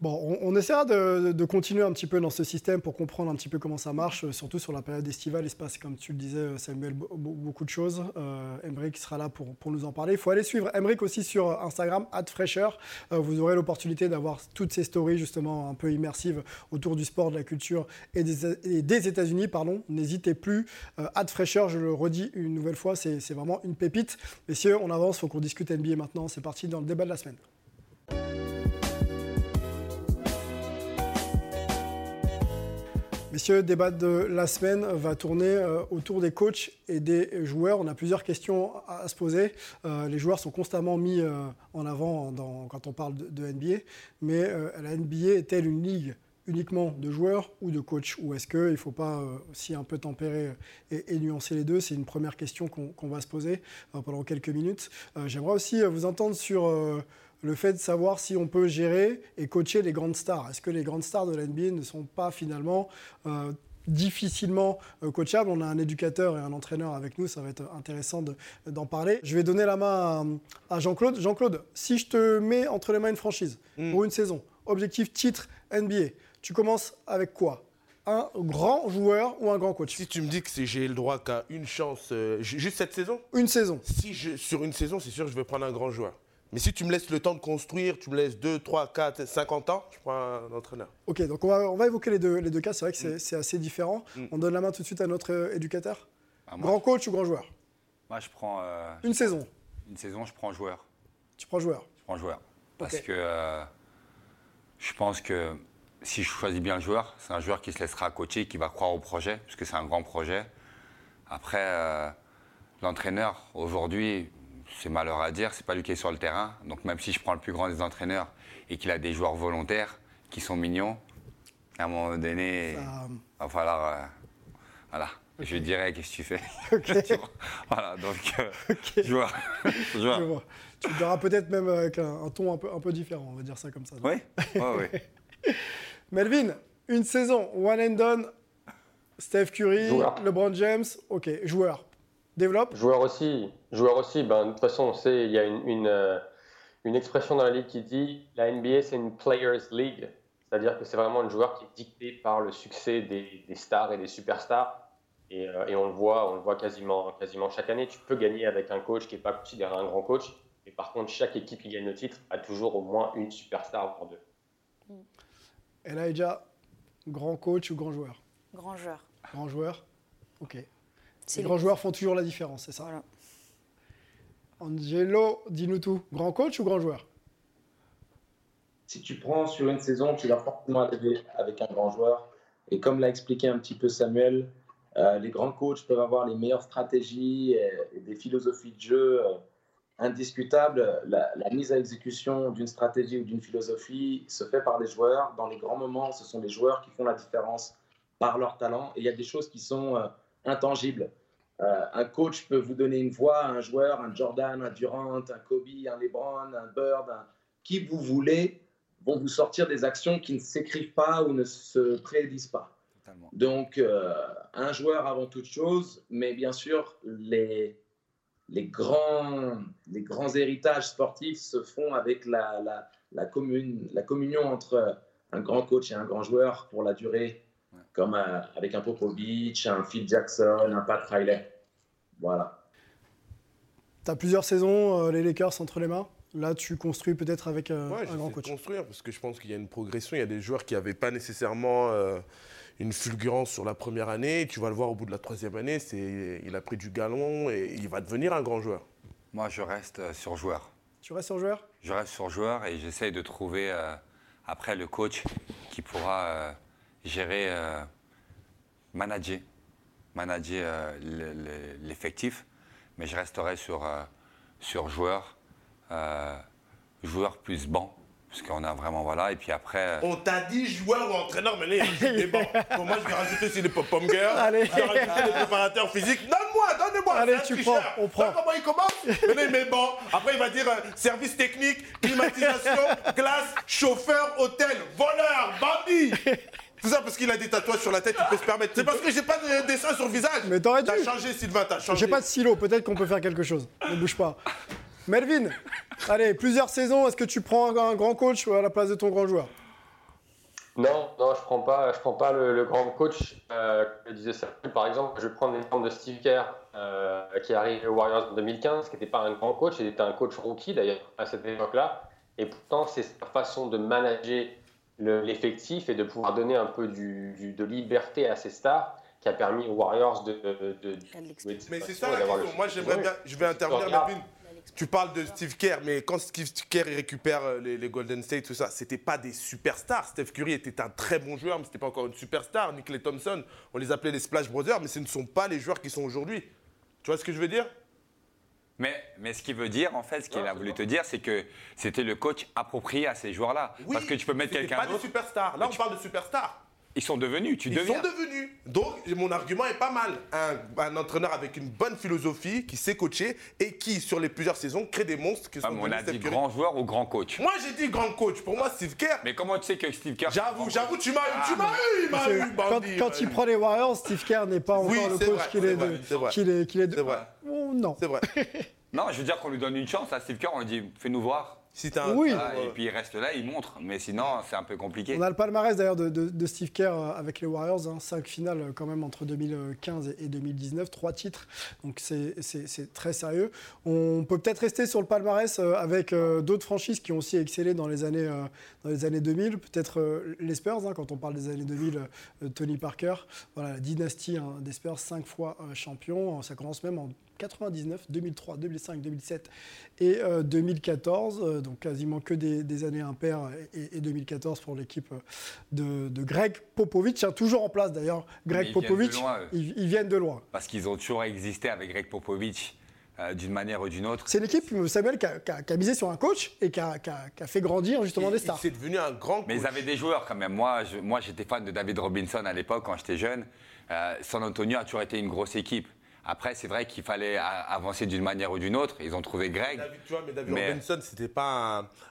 Bon, on, essaiera de, continuer un petit peu dans ce système pour comprendre un petit peu comment ça marche, euh, surtout sur la période estivale. Il se passe, comme tu le disais, euh, Samuel, be- be- beaucoup de choses. Euh, sera là pour, nous en parler. Il faut aller suivre Emric aussi sur Instagram, @fraîcheur. Euh, vous aurez l'opportunité d'avoir toutes ces stories justement un peu immersives autour du sport, de la culture et des, États-Unis. N'hésitez plus. Euh, fraîcheur, je le redis une nouvelle fois, c'est c'est vraiment une pépite. Messieurs, on avance. Il faut qu'on discute NBA maintenant. C'est parti dans le débat de la semaine. Messieurs, débat de la semaine va tourner euh, autour des coachs et des joueurs. On a plusieurs questions à, se poser. Euh, les joueurs sont constamment mis euh, en avant quand on parle de, NBA, mais la NBA est-elle une ligue uniquement de joueurs ou de coachs? Ou est-ce qu'il ne faut pas aussi un peu tempérer et, nuancer les deux? C'est une première question qu'on va se poser pendant quelques minutes. J'aimerais aussi vous entendre sur le fait de savoir si on peut gérer et coacher les grandes stars. Est-ce que les grandes stars de la NBA ne sont pas finalement euh, difficilement euh, coachables? On a un éducateur et un entraîneur avec nous, ça va être intéressant de- d'en parler. Je vais donner la main à, à Jean-Claude. Jean-Claude, si je te mets entre les mains une franchise pour une saison, objectif titre NBA, tu commences avec quoi? Un grand joueur ou un grand coach? Si tu me dis que j'ai le droit qu'à une chance, euh, ju- juste cette saison? Une saison. Si je, sur une saison, c'est sûr que je vais prendre un grand joueur. Mais si tu me laisses le temps de construire, tu me laisses 2, 3, 4, 50 ans, je prends un entraîneur. Ok, donc on va, on va évoquer les deux, les deux cas. C'est vrai que c'est c'est assez différent. Mm. On donne la main tout de suite à notre euh, éducateur. Ah, moi, Grand coach ou grand joueur? Moi, je prends. euh, Une saison. Une saison, je prends joueur. Tu prends joueur? Je prends joueur. Parce que euh, je pense que si je choisis bien le joueur, c'est un joueur qui se laissera coacher, qui va croire au projet, parce que c'est un grand projet. Après, euh, l'entraîneur, aujourd'hui, c'est malheur à dire, c'est pas lui qui est sur le terrain. Donc même si je prends le plus grand des entraîneurs et qu'il a des joueurs volontaires qui sont mignons, à un moment donné, Ça- il va falloir. euh, voilà. Je lui dirais, qu'est-ce que tu fais? <laughs> Ok. <laughs> Voilà, donc, euh, joueur. Je <laughs> joueur. vois. Tu le verras peut-être même avec un, un ton un peu, un peu différent, on va dire ça comme ça. Oui? Melvin, une saison, one and done. Steph Curry, Joueur. LeBron James, ok, joueur. Développe. Joueur aussi, joueur aussi. Ben, de toute façon, on sait, il y a une, une, euh, une expression dans la ligue qui dit la NBA, c'est une Players League. C'est-à-dire que c'est vraiment un joueur qui est dicté par le succès des, des stars et des superstars. Et, euh, et on le voit, on le voit quasiment, quasiment chaque année. Tu peux gagner avec un coach qui n'est pas considéré un grand coach. Mais par contre, chaque équipe qui gagne le titre a toujours au moins une superstar, voire deux. Elijah, grand coach ou grand joueur? Grand joueur. Grand joueur Ok. Les le- grands joueurs font toujours la différence, c'est ça Voilà. Angelo, dis-nous tout. Grand coach ou grand joueur? Si tu prends sur une saison, tu vas forcément arriver avec un grand joueur. Et comme l'a expliqué un petit peu Samuel, euh, les grands coachs peuvent avoir les meilleures stratégies et, et des philosophies de jeu euh, indiscutables. La, la mise à exécution d'une stratégie ou d'une philosophie se fait par les joueurs. Dans les grands moments, ce sont les joueurs qui font la différence par leur talent. Et il y a des choses qui sont euh, intangibles. Euh, un coach peut vous donner une voix un joueur, un Jordan, un Durant, un Kobe, un LeBron, un Bird, un- qui vous voulez, vont vous sortir des actions qui ne s'écrivent pas ou ne se prédisent pas. Totalement. Donc, euh, un joueur avant toute chose, mais bien sûr, les, les, grands, les grands héritages sportifs se font avec la, la, la, commune, la communion entre un grand coach et un grand joueur pour la durée, comme euh, avec un Popovich, un Phil Jackson, un Pat Riley. Voilà. Tu as plusieurs saisons, euh, les Lakers entre les mains. Là, tu construis peut-être avec euh, Ouais, un grand coach. de construire parce que je pense qu'il y a une progression. Il y a des joueurs qui n'avaient pas nécessairement euh, une fulgurance sur la première année. Tu vas le voir au bout de la troisième année, c'est, il a pris du galon et il va devenir un grand joueur. Moi, je reste euh, sur joueur. Tu restes sur joueur? Je reste sur joueur et j'essaye de trouver euh, après le coach qui pourra euh, gérer, euh, manager, manager euh, le- le- l'effectif. Mais je resterai sur, euh, sur joueur, euh, joueur plus banc, parce qu'on a vraiment voilà. Et puis après, euh, On t'a dit joueur ou entraîneur, mais là, il rajoute des bancs. <laughs> Pour moi, je vais rajouter aussi pop-pom girls. Allez. Je vais rajouter les préparateurs physiques. Donne-moi, donnez-moi. Allez, tu prends, on prend. Comment il commence Maintenant, il met banc. Après, il va dire euh, service technique, climatisation, <laughs> glace, chauffeur, hôtel, voleur, bandit. Tout ça parce qu'il a des tatouages sur la tête, il peut se permettre. C'est parce que j'ai pas de dessin sur le visage. Mais t'aurais dû. T'as changé, Sylvain, t'as changé. J'ai pas de silo, peut-être qu'on peut faire quelque chose. Ne bouge pas. Melvin, allez, plusieurs saisons, est-ce que tu prends un grand coach à la place de ton grand joueur? Non, non, je prends pas, je prends pas le, le grand coach. Euh, disait Samuel, par exemple, je vais prendre l'exemple de Steve Kerr, euh, qui arrive aux Warriors en 2015, qui n'était pas un grand coach, il était un coach rookie d'ailleurs à cette époque-là. Et pourtant, c'est sa façon de manager le- l'effectif et de pouvoir donner un peu du, du- de liberté à ses stars qui a permis aux Warriors de, de, de- Mais c'est ça la le question. Moi, j'aimerais bien. Je vais intervenir. Melvin. Tu parles de Steve Kerr, mais quand Steve Kerr il récupère euh, les, les Golden State, tout ça, c'était pas des superstars. Steph Curry était un très bon joueur, mais c'était pas encore une superstar. Nick Thompson, on les appelait les Splash Brothers, mais ce ne sont pas les joueurs qui sont aujourd'hui. Tu vois ce que je veux dire? Mais, mais ce qu'il veut dire, en fait, ce qu'il a voulu te dire, c'est que c'était le coach approprié à ces joueurs-là. Parce que tu peux mettre quelqu'un pas des d'autre. superstars. Là, on parle de superstars. Ils sont devenus, tu Ils deviens. sont devenus. Donc, mon argument est pas mal. Un, un entraîneur avec une bonne philosophie, qui sait coacher et qui, sur les plusieurs saisons, crée des monstres qui Ah, sont mais on a dit grand joueur ou grand coach? Moi, j'ai dit grand coach. Pour moi, Steve Kerr. Mais comment tu sais que Steve Kerr. J'avoue, j'avoue, tu m'as eu, tu Ah, m'as eu, il m'a eu, quand, bandit, quand il prend les Warriors, Steve Kerr n'est pas encore Oui, le c'est coach vrai, qu'il est, de. C'est vrai. Oh, non. C'est vrai. <laughs> <laughs> Non, je veux dire qu'on lui donne une chance à Steve Kerr, on lui dit fais-nous voir. Si t'as un- Oui. Voilà, et puis il reste là, il montre. Mais sinon, c'est un peu compliqué. On a le palmarès d'ailleurs de, de- de Steve Kerr euh, avec les Warriors, hein, cinq finales euh, quand même entre 2015 et 2019, trois titres, donc c'est- c'est c'est très sérieux. On peut peut-être rester sur le palmarès euh, avec euh, d'autres franchises qui ont aussi excellé dans les années, euh, dans les années 2000, peut-être euh, les Spurs, hein, quand on parle des années 2000, euh, Tony Parker, voilà, la dynastie hein, des Spurs, cinq fois euh, champion, ça commence même en 99, 2003, 2005, 2007 et euh, 2014, euh, donc quasiment que des, des années impaires et, et 2014 pour l'équipe euh, de, de Greg Popovich, hein, toujours en place d'ailleurs. Greg Mais ils viennent de Popovich, ils, ils viennent de loin. Parce qu'ils ont toujours existé avec Greg Popovich euh, d'une manière ou d'une autre. C'est l'équipe, Samuel, qui a, qui a- qui a misé sur un coach et qui a, qui a- qui a fait grandir justement des stars. C'est devenu un grand Mais ils avaient des joueurs quand même. Moi, je- moi j'étais fan de David Robinson à l'époque quand j'étais jeune. Euh, San Antonio a toujours été une grosse équipe. Après, c'est vrai qu'il fallait avancer d'une manière ou d'une autre. Ils ont trouvé Greg. David, tu vois, mais David Mais- Robinson, c'était pas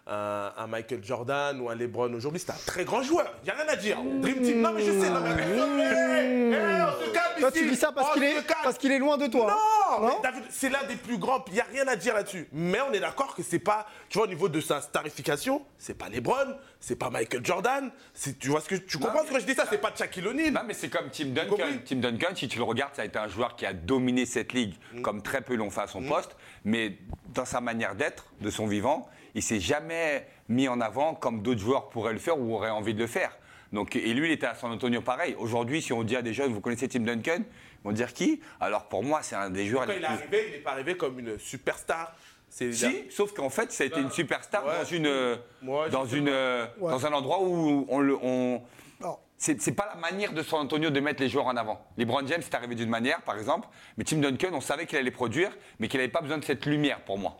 un, un- un Michael Jordan ou un LeBron aujourd'hui, c'était un très grand joueur. Il n'y a rien à dire. Dream Team, non mais je sais, non mais Hey, hey, on se calme Toi, ici. tu dis ça parce qu'il est, qu'il est loin de toi. Non, Non c'est l'un des plus grands, il n'y a rien à dire là-dessus. Mais on est d'accord que c'est pas, tu vois, au niveau de sa starification, c'est pas LeBron, c'est pas Michael Jordan, c'est- tu vois ce que tu comprends ce que je dis ça, c'est pas Shaquille O'Neal. Non, mais c'est comme Tim Duncan. Tim Duncan, si tu le regardes, ça a été un joueur qui a dominé cette ligue Mm. comme très peu l'ont fait à son poste. Mais dans sa manière d'être, de son vivant, il s'est jamais mis en avant comme d'autres joueurs pourraient le faire ou auraient envie de le faire. Donc, et lui, il était à San Antonio pareil. Aujourd'hui, si on dit à des jeunes, vous connaissez Tim Duncan? Vont dire qui? Alors pour moi, c'est un des joueurs Quand les il est plus- arrivé, il n'est pas arrivé comme une superstar. C'est Si, sauf qu'en fait, ça a été une superstar Ouais. dans une, Moi, dans une, euh, Ouais. dans un endroit où on le, on. C'est c'est pas la manière de San Antonio de mettre les joueurs en avant. LeBron James, c'est arrivé d'une manière, par exemple, mais Tim Duncan, on savait qu'il allait produire, mais qu'il n'avait pas besoin de cette lumière pour moi.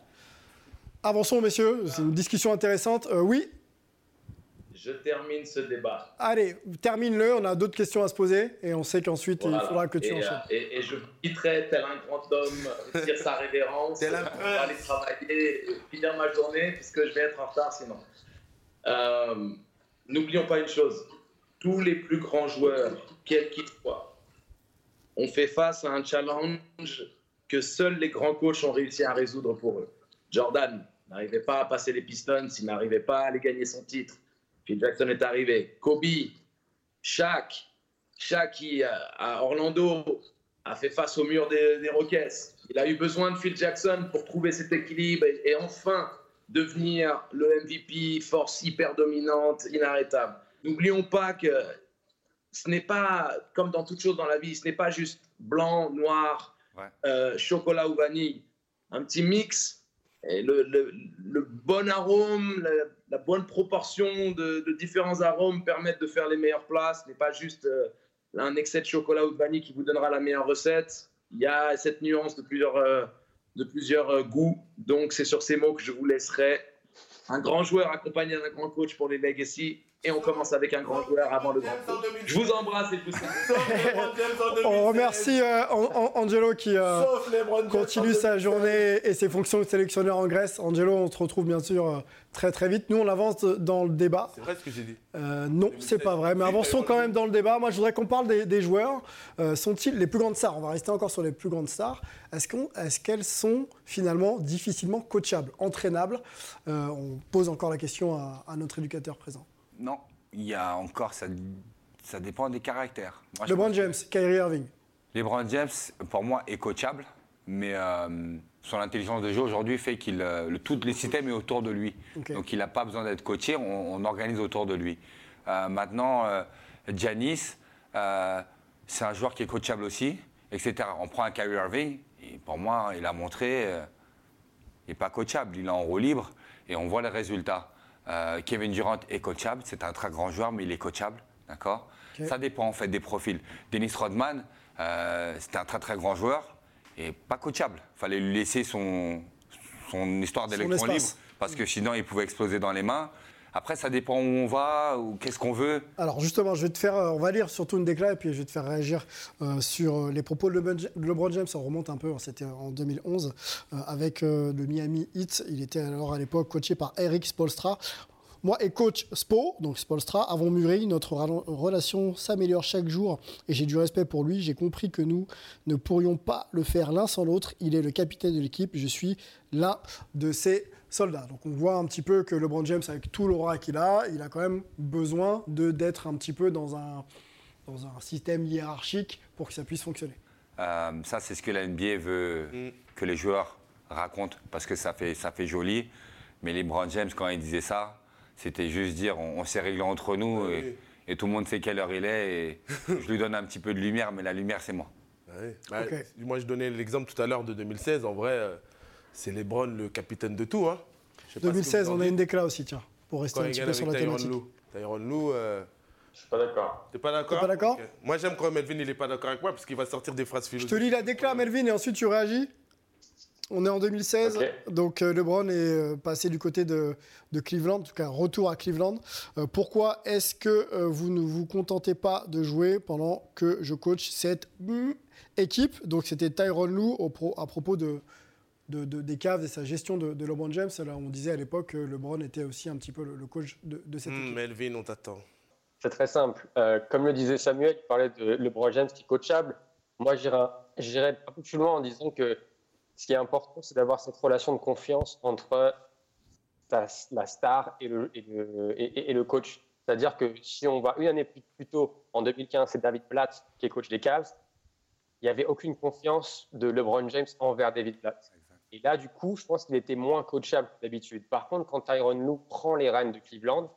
Avançons, messieurs. C'est une discussion intéressante. Euh, oui, Je termine ce débat. allez, termine-le. On a d'autres questions à se poser et on sait qu'ensuite, il faudra que tu et, euh, enchaînes. et, et je quitterai tel un grand homme, dire sa révérence, Tel un on prince. va aller travailler, et finir ma journée, puisque je vais être en retard sinon. Euh, N'oublions pas une chose, tous les plus grands joueurs, quels qu'ils soient, ont fait face à un challenge que seuls les grands coachs ont réussi à résoudre pour eux. Jordan n'arrivait pas à passer les Pistons, il n'arrivait pas à aller gagner son titre. Phil Jackson est arrivé. Kobe, Shaq, Shaq qui, euh, à Orlando, a fait face au mur des, des Rockets. Il a eu besoin de Phil Jackson pour trouver cet équilibre et, et enfin devenir le MVP, force hyper dominante, inarrêtable. N'oublions pas que ce n'est pas, comme dans toute chose dans la vie, ce n'est pas juste blanc, noir, Ouais. euh, chocolat ou vanille. Un petit mix, et le, le- bon arôme, la, bonne proportion de, de différents arômes permettent de faire les meilleures places. Ce n'est pas juste euh, un excès de chocolat ou de vanille qui vous donnera la meilleure recette. Il y a cette nuance de plusieurs, euh, de plusieurs euh, goûts. Donc, c'est sur ces mots que je vous laisserai. Un grand joueur accompagné d'un grand coach pour les legacy. Et on commence avec un grand joueur avant le grand. Je vous embrasse et je vous salue. On remercie euh, An- An- Angelo qui euh, continue sa 2016. journée et ses fonctions de sélectionneur en Grèce. Angelo, on se retrouve bien sûr euh, très très vite. Nous, on avance dans le débat. C'est vrai ce que j'ai dit. Euh, non, c'est pas vrai. Mais avançons quand même dans le débat. Moi, je voudrais qu'on parle des, des joueurs. Euh, Sont-ils les plus grandes stars? On va rester encore sur les plus grandes stars. Est-ce qu'on- est-ce qu'elles sont finalement difficilement coachables, entraînables? Euh, On pose encore la question à, à notre éducateur présent. Non, il y a encore, ça, ça dépend des caractères. Moi, LeBron James, Kyrie Irving. LeBron James, pour moi, est coachable, mais euh, son intelligence de jeu aujourd'hui fait qu'il euh, le, tout le système est autour de lui. Donc il n'a pas besoin d'être coaché, on, on organise autour de lui. Euh, maintenant, Giannis, euh, c'est un joueur qui est coachable aussi, etc. On prend un Kyrie Irving, et pour moi, il a montré, il n'est pas coachable, il est en roue libre, et on voit les résultats. Euh, Kevin Durant est coachable, c'est un très grand joueur, mais il est coachable, d'accord. Ça dépend en fait des profils. Dennis Rodman, euh, c'était un très très grand joueur, et pas coachable. Il fallait lui laisser son, son histoire d'électron libre, parce que sinon il pouvait exploser dans les mains. Après, ça dépend où on va, ou qu'est-ce qu'on veut. Alors justement, je vais te faire, euh, on va lire surtout une déclat et puis je vais te faire réagir euh, sur euh, les propos de LeBron James. Ça remonte un peu, hein, c'était en 2011 euh, avec le Miami Heat. Il était alors à l'époque coaché par Eric Spolstra. Moi et coach Spo, donc Spolstra, avons mûri. Notre rela- relation s'améliore chaque jour et j'ai du respect pour lui. J'ai compris que nous ne pourrions pas le faire l'un sans l'autre. Il est le capitaine de l'équipe. Je suis l'un de ses soldats. Donc on voit un petit peu que LeBron James, avec tout l'aura qu'il a, il a quand même besoin de d'être un petit peu dans un, dans un système hiérarchique pour que ça puisse fonctionner. Euh, ça, c'est ce que la NBA veut Mm. que les joueurs racontent parce que ça fait, ça fait joli. Mais LeBron James, quand il disait ça, c'était juste dire on, on s'est réglé entre nous Oui, et, oui. et tout le monde sait quelle heure il est. Et <laughs> je lui donne un petit peu de lumière, mais la lumière, c'est moi. Ouais. Bah, Ok. Moi, je donnais l'exemple tout à l'heure de 2016. En vrai, euh, c'est LeBron le capitaine de tout. Hein. Je sais pas ce que 2016, vous en on a une déclat aussi, tiens, pour rester Quand un petit peu sur la avec Tyronn thématique. Lue. Tyronn Lue, euh, Je suis pas d'accord. t'es pas d'accord pas d'accord. Moi, j'aime quand Melvin, il est pas d'accord avec moi parce qu'il va sortir des phrases Je philosophiques. te lis la déclat, Melvin, et ensuite tu réagis. On est en 2016, Ok. donc euh, LeBron est euh, passé du côté de, de Cleveland, en tout cas retour à Cleveland. Euh, pourquoi est-ce que euh, vous ne vous contentez pas de jouer pendant que je coach cette mm, équipe? Donc c'était Tyron au pro- à propos de, de- de- des Cavs et sa gestion de, de LeBron James. Là, on disait à l'époque que LeBron était aussi un petit peu le, le coach de, de cette Hmm, équipe. Melvin, on t'attend. C'est très simple. Euh, comme le disait Samuel, il parlait de LeBron James qui est coachable. Moi, j'irais un peu plus loin en disant que ce qui est important, c'est d'avoir cette relation de confiance entre ta- la star et le, et le, et- et- et le coach. C'est-à-dire que si on va une année plus, plus tôt, en 2015, c'est David Blatt qui est coach des Cavs, il n'y avait aucune confiance de LeBron James envers David Blatt. Et là, du coup, je pense qu'il était moins coachable que d'habitude. Par contre, quand Tyron Lue prend les rênes de Cleveland,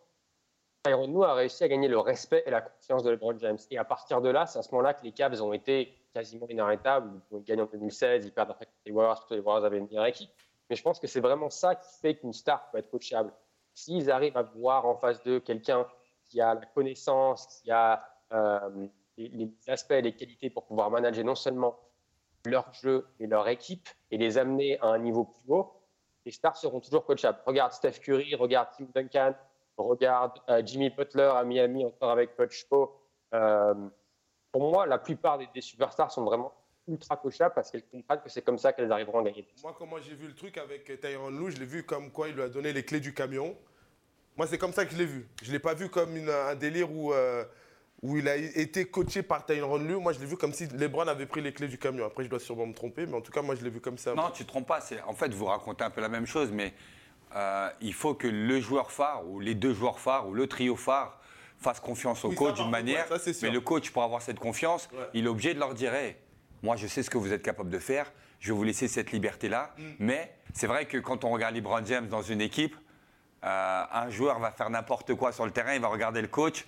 Tyron Lue a réussi à gagner le respect et la confiance de LeBron James. Et à partir de là, c'est à ce moment-là que les Cavs ont été quasiment inarrêtables. Ils gagné en 2016, ils perdent après les Warriors, parce que les Warriors avaient une meilleure équipe. Mais je pense que c'est vraiment ça qui fait qu'une star peut être coachable. S'ils arrivent à voir en face d'eux quelqu'un qui a la connaissance, qui a euh, les, les aspects, les qualités pour pouvoir manager non seulement leur jeu et leur équipe et les amener à un niveau plus haut, les stars seront toujours coachables. Regarde Steph Curry, regarde Tim Duncan, regarde euh, Jimmy Butler à Miami encore avec Coach Spo. Euh, pour moi, la plupart des, superstars sont vraiment ultra coachables parce qu'elles comprennent que c'est comme ça qu'elles arriveront à gagner. Moi, comment j'ai vu le truc avec Tyron Lou, je l'ai vu comme quoi il lui a donné les clés du camion. Moi, c'est comme ça que je l'ai vu. Je ne l'ai pas vu comme un délire où, euh, où il a été coaché par Tyron Lue. Moi, je l'ai vu comme si LeBron avait pris les clés du camion. Après, je dois sûrement me tromper, mais en tout cas, moi, je l'ai vu comme ça. Non, tu ne te trompes pas. En fait, vous racontez un peu la même chose, mais euh, il faut que le joueur phare, ou les deux joueurs phares, ou le trio phare, fasse confiance au Oui, coach d'une manière. ouais, ça, mais le coach, pour avoir cette confiance, Ouais. il est obligé de leur dire Hey, Moi, je sais ce que vous êtes capable de faire. Je vais vous laisser cette liberté-là. Mm. Mais c'est vrai que quand on regarde LeBron James dans une équipe, euh, un joueur va faire n'importe quoi sur le terrain, il va regarder le coach.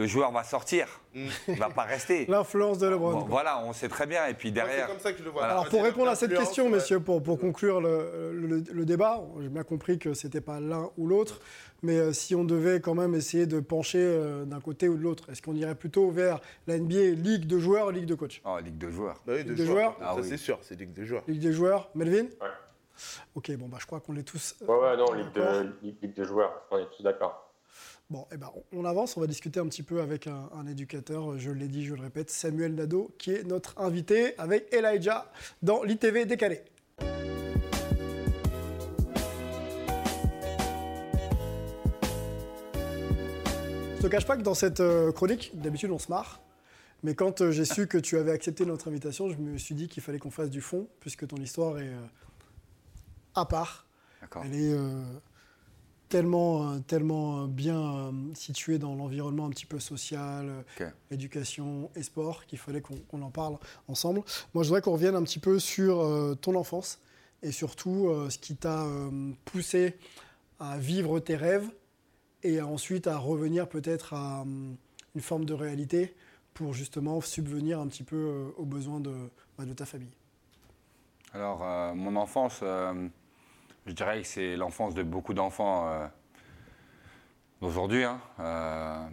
Le joueur va sortir, Mm. il va pas rester. <laughs> L'influence de LeBron. Bon, voilà, on sait très bien. Et puis derrière, c'est comme ça que je le vois. Voilà. Alors Ouais, pour répondre à cette question, ouais. messieurs, pour, pour conclure le, le- le débat, j'ai bien compris que c'était pas l'un ou l'autre, mais euh, si on devait quand même essayer de pencher euh, d'un côté ou de l'autre, est-ce qu'on irait plutôt vers la NBA Ligue de joueurs ou Ligue de coach? Oh, Ligue de joueurs. Bah oui, de joueurs. joueurs? Ah ça, oui. c'est sûr, c'est Ligue des joueurs. Ligue des joueurs, Melvin? Ouais. Ok, bon bah je crois qu'on est tous. euh, Ouais, ouais, non, Ligue de, ligue, ligue de joueurs, on est tous d'accord. Bon, eh ben, on avance, on va discuter un petit peu avec un, un éducateur, je l'ai dit, je le répète, Samuel Nadeau, qui est notre invité avec Elijah dans l'ITV décalé. Je te cache pas que dans cette euh, chronique, d'habitude on se marre, mais quand euh, j'ai su que tu avais accepté notre invitation, je me suis dit qu'il fallait qu'on fasse du fond, puisque ton histoire est euh, à part. D'accord. Elle est euh, tellement, euh, tellement euh, bien euh, située dans l'environnement un petit peu social, éducation et sport, qu'il fallait qu'on en parle ensemble. Moi, je voudrais qu'on revienne un petit peu sur euh, ton enfance et surtout euh, ce qui t'a euh, poussé à vivre tes rêves et ensuite à revenir peut-être à une forme de réalité pour justement subvenir un petit peu aux besoins de, bah, de ta famille. Alors, mon enfance, je dirais que c'est l'enfance de beaucoup d'enfants euh, d'aujourd'hui. hein. Euh,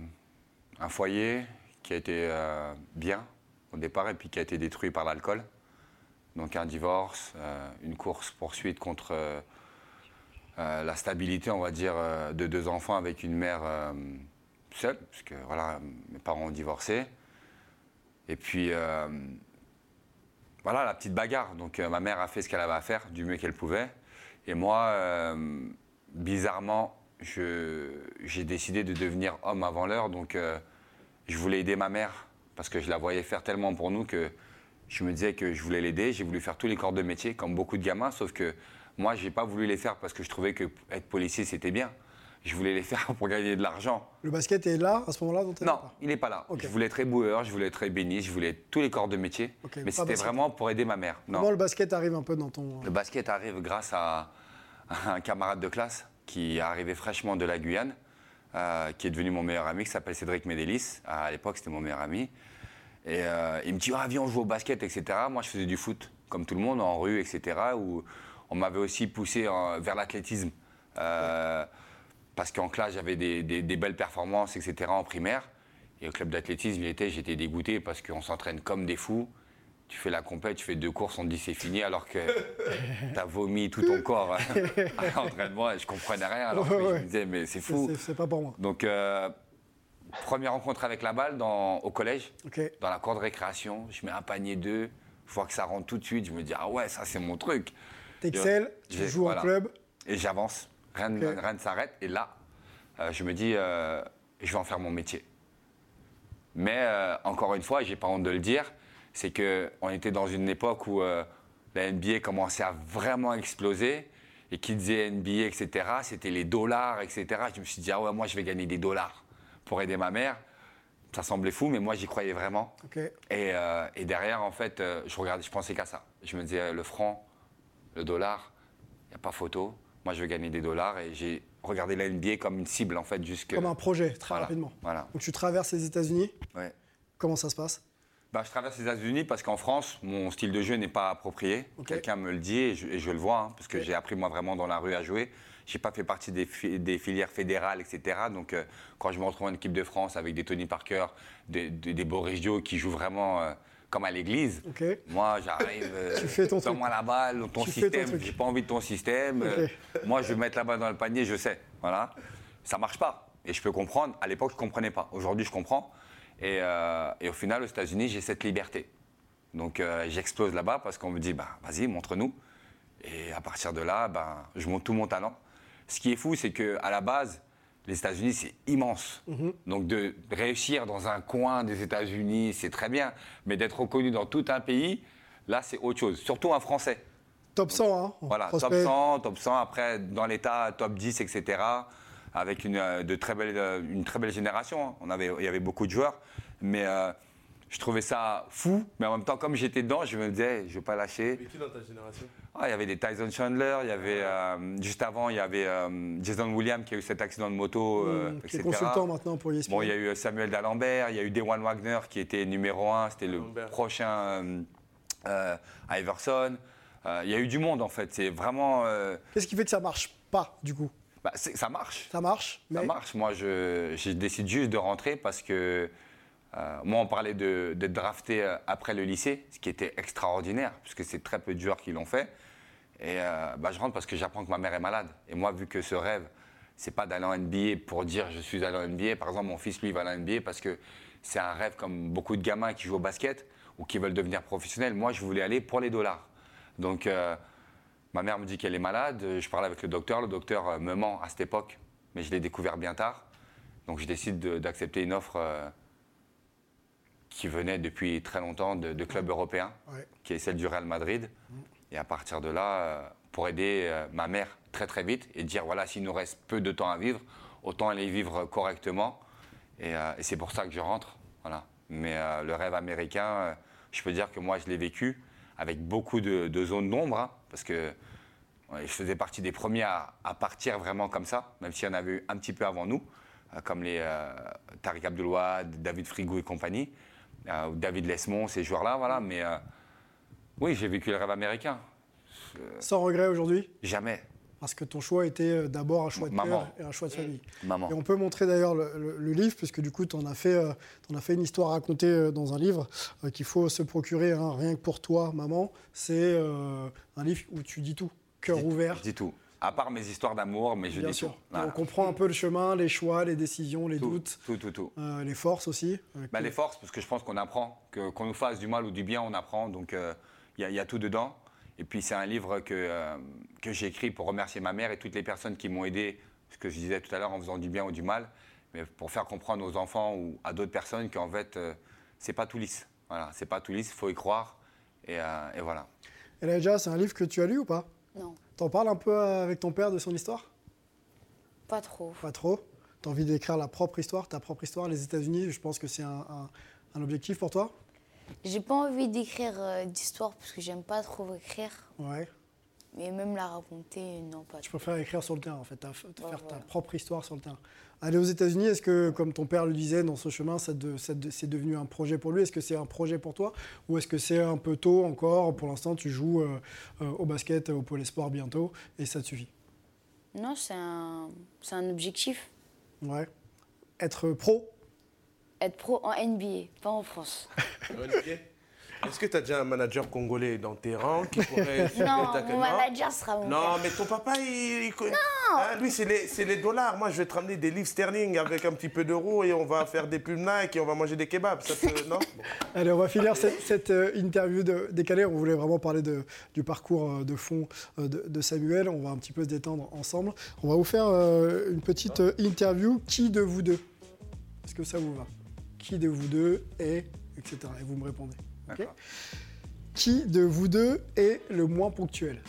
un foyer qui a été euh, bien au départ et puis qui a été détruit par l'alcool. Donc un divorce, une course-poursuite contre la stabilité, on va dire, de deux enfants avec une mère seule, puisque voilà, mes parents ont divorcé. Et puis, voilà, la petite bagarre. Donc ma mère a fait ce qu'elle avait à faire, du mieux qu'elle pouvait. Et moi, euh, bizarrement, j'ai décidé de devenir homme avant l'heure. Donc euh, je voulais aider ma mère parce que je la voyais faire tellement pour nous que je me disais que je voulais l'aider. J'ai voulu faire tous les corps de métier comme beaucoup de gamins, sauf que moi, j'ai pas voulu les faire parce que je trouvais que être policier, c'était bien. Je voulais les <laughs> faire pour gagner de l'argent. Le basket est là à ce moment-là Non, pas il n'est pas là. Je voulais être éboueur, je voulais être ébéniste, je voulais être tous les corps de métier. Mais c'était vraiment pour aider ma mère. Non. Comment le basket arrive un peu dans ton... Le basket arrive grâce à <laughs> un camarade de classe qui est arrivé fraîchement de la Guyane, euh, qui est devenu mon meilleur ami, qui s'appelle Cédric Médélis. À l'époque, c'était mon meilleur ami. Et euh, il me dit, ah, viens, on joue au basket, etc. Moi, je faisais du foot, comme tout le monde, en rue, etc. Où on m'avait aussi poussé euh, vers l'athlétisme. Parce qu'en classe, j'avais des, des- belles performances, etc. en primaire. Et au club d'athlétisme, j'étais dégoûté parce qu'on s'entraîne comme des fous. Tu fais la compète, tu fais deux courses, on te dit c'est fini, alors que <laughs> t'as vomi tout ton corps à l'entraînement et je comprenais rien. Alors que Ouais, je ouais. me disais, mais c'est fou. c'est- pas pour moi. Donc, euh, première rencontre avec la balle dans- au collège, dans la cour de récréation. Je mets un panier d'œufs, je vois que ça rentre tout de suite. Je me dis, ah ouais, ça c'est mon truc. T'excelles, tu joues voilà. en club. Et j'avance, rien, ne- Ok. rien ne s'arrête. Et là, euh, je me dis, euh, je vais en faire mon métier. Mais encore une fois, j'ai pas honte de le dire, c'est qu'on était dans une époque où euh, la NBA commençait à vraiment exploser. Et qui disait NBA, etc., c'était les dollars, etc. Je me suis dit, ah ouais, moi je vais gagner des dollars pour aider ma mère. Ça semblait fou, mais moi j'y croyais vraiment. Et, euh, et derrière, en fait, euh, je regardais, je pensais qu'à ça. Je me disais, le franc, le dollar, il n'y a pas photo. Moi, je veux gagner des dollars. Et j'ai regardé la NBA comme une cible, en fait, jusque... Comme un projet, très Voilà, rapidement. Voilà, Donc tu traverses les États-Unis. ouais. Comment ça se passe? Bah, je traverse les États-Unis parce qu'en France, mon style de jeu n'est pas approprié. Quelqu'un me le dit et je, et je le vois, hein, parce que j'ai appris moi vraiment dans la rue à jouer. J'ai pas fait partie des, fi- des filières fédérales, etc. Donc euh, quand je me retrouve en équipe de France avec des Tony Parker, des, des, des qui jouent vraiment euh, comme à l'église, moi j'arrive, <laughs> euh, Tu donne-moi la balle, ton Tu système, j'ai pas envie de ton système. euh, moi je vais mettre la balle dans le panier, je sais. Voilà. Ça marche pas. Et je peux comprendre. À l'époque, je comprenais pas. Aujourd'hui, je comprends. Et, euh, et au final, aux États-Unis, j'ai cette liberté. Donc euh, j'explose là-bas parce qu'on me dit, bah, vas-y, montre-nous. Et à partir de là, ben, je monte tout mon talent. Ce qui est fou, c'est qu'à la base, les États-Unis, c'est immense. Donc de réussir dans un coin des États-Unis, c'est très bien. Mais d'être reconnu dans tout un pays, là, c'est autre chose. Surtout un Français. Top 100, hein. Voilà, top Prospect. 100, top 100, après dans l'état top 10, etc. Avec une, euh, de très belle, euh, une très belle génération. hein. On avait, il y avait beaucoup de joueurs, mais euh, je trouvais ça fou. Mais en même temps, comme j'étais dedans, je me disais, je ne vais pas lâcher. Mais qui dans ta génération? Ah, il y avait des Tyson Chandler, il y avait, euh, juste avant, il y avait euh, Jason Williams qui a eu cet accident de moto, euh, Mmh, qui est etc. consultant maintenant pour ESPN. Bon, il y a eu Samuel D'Alembert, il y a eu Dewan Wagner qui était numéro un, c'était le prochain euh, euh, Iverson. Euh, il y a eu du monde en fait, c'est vraiment. euh, Qu'est-ce qui fait que ça marche pas, du coup? Bah, ça marche. Ça marche, mais Ça marche. Moi, je, je décide juste de rentrer parce que euh, moi, on parlait de- d'être drafté euh, après le lycée, ce qui était extraordinaire, puisque c'est très peu de joueurs qui l'ont fait. Et euh, bah, je rentre parce que j'apprends que ma mère est malade. Et moi, vu que ce rêve, c'est pas d'aller en NBA pour dire je suis allé en NBA. Par exemple, mon fils, lui, va aller en NBA parce que c'est un rêve comme beaucoup de gamins qui jouent au basket ou qui veulent devenir professionnels. Moi, je voulais aller pour les dollars. Donc, euh, ma mère me dit qu'elle est malade. Euh, Je parle avec le docteur. Le docteur euh, me ment à cette époque, mais je l'ai découvert bien tard. Donc, je décide de- d'accepter une offre euh, qui venait depuis très longtemps de, de clubs européens, Ouais. qui est celle du Real Madrid. Et à partir de là, euh, pour aider euh, ma mère très très vite et dire voilà, s'il nous reste peu de temps à vivre, autant aller vivre correctement. Et, et c'est pour ça que je rentre. Voilà. Mais le rêve américain, je peux dire que moi, je l'ai vécu avec beaucoup de, de zones d'ombre, hein, parce que je faisais partie des premiers à, à partir vraiment comme ça, même s'il y en avait eu un petit peu avant nous, euh, comme les euh, Tariq Abdelouad, David Frigou et compagnie, euh, ou David Lesmond, ces joueurs-là, voilà. Mais euh, oui, j'ai vécu le rêve américain. sans regret aujourd'hui? Jamais. Parce que ton choix était euh, d'abord un choix de cœur et un choix de famille. Maman. Et on peut montrer d'ailleurs le, le- le livre, puisque du coup, tu en, as fait, euh, t'en as fait une histoire racontée euh, dans un livre euh, qu'il faut se procurer, hein, rien que pour toi, maman. C'est un livre où tu dis tout, cœur ouvert. Je dis tout. À part mes histoires d'amour, mais je Bien dis sûr. tout. Voilà. On comprend un peu le chemin, les choix, les décisions, les Tout, doutes, tout, tout, tout. les forces aussi. Bah, les forces, parce que je pense qu'on apprend, qu'on nous fasse du mal ou du bien, on apprend. Donc il y a tout dedans. Et puis c'est un livre que, euh, que j'ai écrit pour remercier ma mère et toutes les personnes qui m'ont aidé, ce que je disais tout à l'heure, en faisant du bien ou du mal, mais pour faire comprendre aux enfants ou à d'autres personnes qu'en fait, euh, c'est pas tout lisse. Voilà, c'est pas tout lisse, il faut y croire. Et, euh, et voilà. Et là, déjà, c'est un livre que tu as lu ou pas? Non, T'en parles un peu avec ton père de son histoire? Pas trop. Pas trop. T'as envie d'écrire la propre histoire, ta propre histoire, les États-Unis, je pense que c'est un, un- un objectif pour toi? J'ai pas envie d'écrire euh, d'histoire parce que j'aime pas trop écrire. Ouais. Mais même la raconter, non, pas Tu préfères écrire sur le terrain, en fait, ta- faire ta propre histoire sur le terrain. Aller aux États-Unis, est-ce que, comme ton père le disait, dans ce chemin, ça de- ça de- c'est devenu un projet pour lui? Est-ce que c'est un projet pour toi? Ou est-ce que c'est un peu tôt encore? Pour l'instant, tu joues euh, euh, au basket, au pôle espoir bientôt, et ça te suffit? Non, c'est un, c'est un objectif. Ouais. Être pro? Être pro en NBA, pas en France. <laughs> Est-ce que tu as déjà un manager congolais dans tes rangs qui pourrait non, ta mon manager sera mon Non, père. mais ton papa, il. il connaît- Hein, lui, c'est les, dollars. Moi, je vais te ramener des livres sterling avec un petit peu d'euros et on va faire des pubs Nike et on va manger des kebabs. Ça te- non? Bon. Allez, on va finir cette, cette, euh, interview de- décalée. On voulait vraiment parler de- du parcours euh, de fond euh, de, de Samuel. On va un petit peu se détendre ensemble. On va vous faire euh, une petite euh, interview. Qui de vous deux? Est-ce que ça vous va? Qui de vous deux est etc. Et vous me répondez. qui de vous deux est le moins ponctuel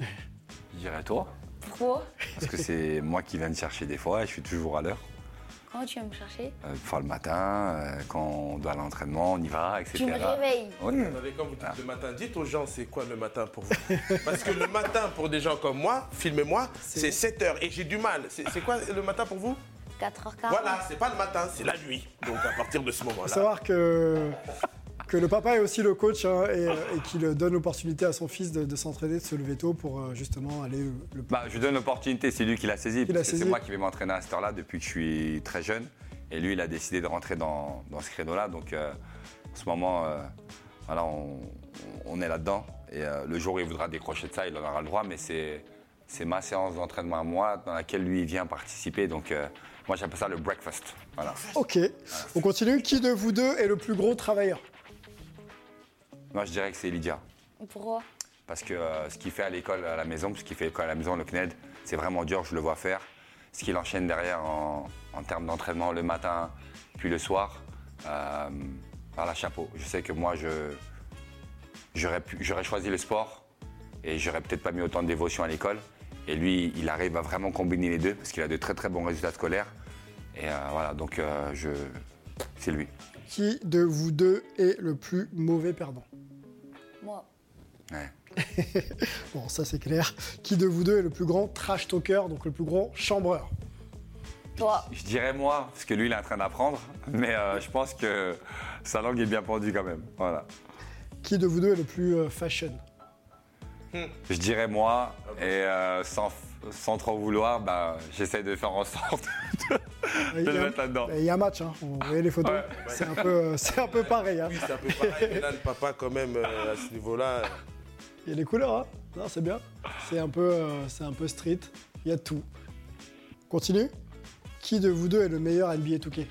Je dirais toi, Pourquoi parce que c'est moi qui viens te chercher des fois et je suis toujours à l'heure. Quand tu viens me chercher Euh, fois le matin, euh, quand on doit à l'entraînement, on y va, etc. Tu me réveilles. Oui. Attendez, quand vous dites le matin, dites aux gens c'est quoi le matin pour vous? Parce que le matin, pour des gens comme moi, filmez-moi, c'est 7 heures et j'ai du mal. C'est quoi le matin pour vous? 4h40. Voilà, c'est pas le matin, c'est la nuit. Donc à partir de ce faut moment-là. savoir que, que le papa est aussi le coach hein, et, et qu'il donne l'opportunité à son fils de, de s'entraîner, de se lever tôt pour euh, justement aller le, le Bah, je lui donne l'opportunité, c'est lui qui l'a saisi. C'est moi qui vais m'entraîner à cette heure-là depuis que je suis très jeune. Et lui, il a décidé de rentrer dans, dans ce créneau-là. Donc, euh, en ce moment, euh, voilà, on, on est là-dedans. Et euh, le jour où il voudra décrocher de ça, il en aura le droit. Mais c'est, c'est ma séance d'entraînement à moi dans laquelle lui, il vient participer. Donc, euh, moi, j'appelle ça le breakfast. Voilà. Ok, on continue. Qui de vous deux est le plus gros travailleur? Moi, je dirais que c'est Lydia. Pourquoi? Parce que euh, ce qu'il fait à l'école, à la maison, ce qu'il fait à l'école, à la maison, le CNED, c'est vraiment dur, je le vois faire. Ce qu'il enchaîne derrière en, en termes d'entraînement le matin, puis le soir, euh, par la chapeau. Je sais que moi, je, j'aurais, pu- j'aurais choisi le sport et j'aurais peut-être pas mis autant de dévotion à l'école. Et lui, il arrive à vraiment combiner les deux parce qu'il a de très très bons résultats scolaires. Et euh, voilà, donc euh, je, c'est lui. Qui de vous deux est le plus mauvais perdant? Moi. Ouais. <laughs> Bon, ça c'est clair. Qui de vous deux est le plus grand trash talker, donc le plus grand chambreur? Toi. Je dirais moi, parce que lui, il est en train d'apprendre, mais euh, je pense que sa langue est bien pendue quand même. Voilà. Qui de vous deux est le plus fashion? Je dirais moi, et euh, sans, sans trop vouloir, bah, j'essaie de faire en sorte <laughs> de, y de a- le mettre là-dedans. Il y a un match, hein. on voyait les photos. Ouais. C'est un, peu, euh, c'est un peu pareil. hein. Oui, c'est un peu pareil. Mais là, le papa, quand même, euh, à ce niveau-là. Il y a les couleurs, hein Non, c'est bien. C'est un, peu, euh, c'est un peu street. Il y a tout. Continue. Qui de vous deux est le meilleur NBA 2K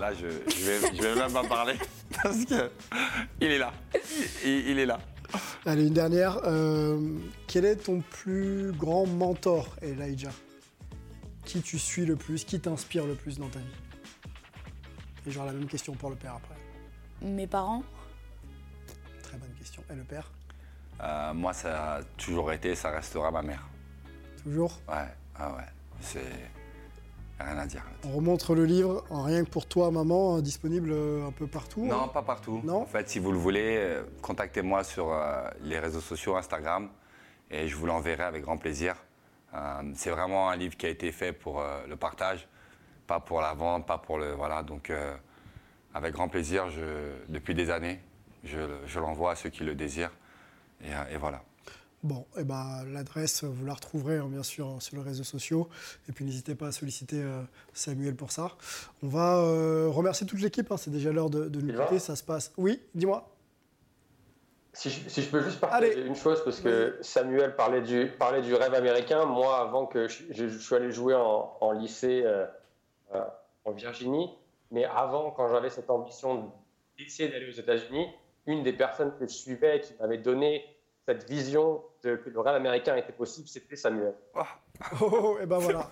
Là, je, je, vais, je vais même pas parler, <laughs> parce que il est là. Il, il est là. <laughs> Allez, une dernière. Euh, quel est ton plus grand mentor, Elijah? Qui tu suis le plus? Qui t'inspire le plus dans ta vie? Et j'aurai la même question pour le père après. Mes parents? Très bonne question. Et le père? Euh, moi, ça a toujours été, ça restera ma mère. Toujours? Ouais, ah ouais, c'est rien à dire. On remontre le livre en rien que pour toi, maman, euh, disponible euh, un peu partout. Non, hein pas partout. Non En fait, si vous le voulez, euh, contactez-moi sur euh, les réseaux sociaux, Instagram, et je vous l'enverrai avec grand plaisir. Euh, c'est vraiment un livre qui a été fait pour euh, le partage, pas pour la vente, pas pour le. Voilà, donc avec grand plaisir, je, depuis des années, je, je l'envoie à ceux qui le désirent. Et, et voilà. Bon, et ben, l'adresse, vous la retrouverez hein, bien sûr hein, sur les réseaux sociaux. Et puis n'hésitez pas à solliciter euh, Samuel pour ça. On va euh, remercier toute l'équipe. hein, c'est déjà l'heure de, de nous quitter. Ça se passe. Oui, dis-moi. Si je, si je peux juste partager une chose, parce que Samuel parlait du, parlait du rêve américain. Moi, avant que je, je- je suis allé jouer en, en lycée euh, en Virginie, mais avant, quand j'avais cette ambition d'essayer d'aller aux États-Unis, une des personnes que je suivais qui m'avait donné cette vision que le rêve américain était possible, c'était Samuel. Oh, et ben voilà.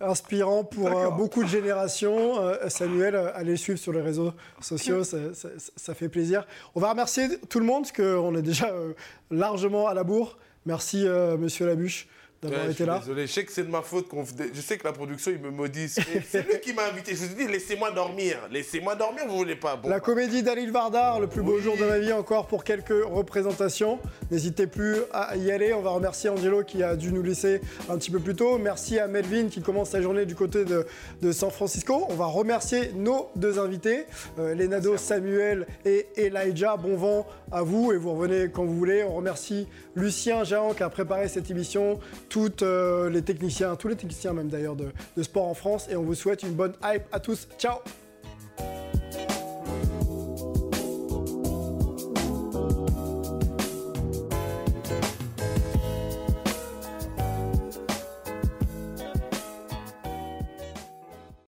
Inspirant pour euh, beaucoup de générations. Euh, Samuel, euh, allez le suivre sur les réseaux sociaux, ça, ça- ça fait plaisir. On va remercier tout le monde, parce qu'on est déjà largement à la bourre. Merci, monsieur Labuche, d'avoir Ouais, je été suis là. Désolé, je sais que c'est de ma faute. qu'on Je sais que la production, ils me maudissent. <laughs> C'est lui qui m'a invité. Je vous ai dit, laissez-moi dormir. Laissez-moi dormir, vous voulez pas. Bon, La comédie d'Alil Vardar, le plus beau jour de ma vie, encore pour quelques représentations. N'hésitez plus à y aller. On va remercier Angelo qui a dû nous laisser un petit peu plus tôt. Merci à Melvin qui commence sa journée du côté de, de San Francisco. On va remercier nos deux invités, euh, Lenado, Samuel et Elijah. Bon vent à vous et vous revenez quand vous voulez. On remercie Lucien Géant qui a préparé cette émission, toutes euh, les techniciens, tous les techniciens même d'ailleurs de sport en France. Et on vous souhaite une bonne hype à tous. Ciao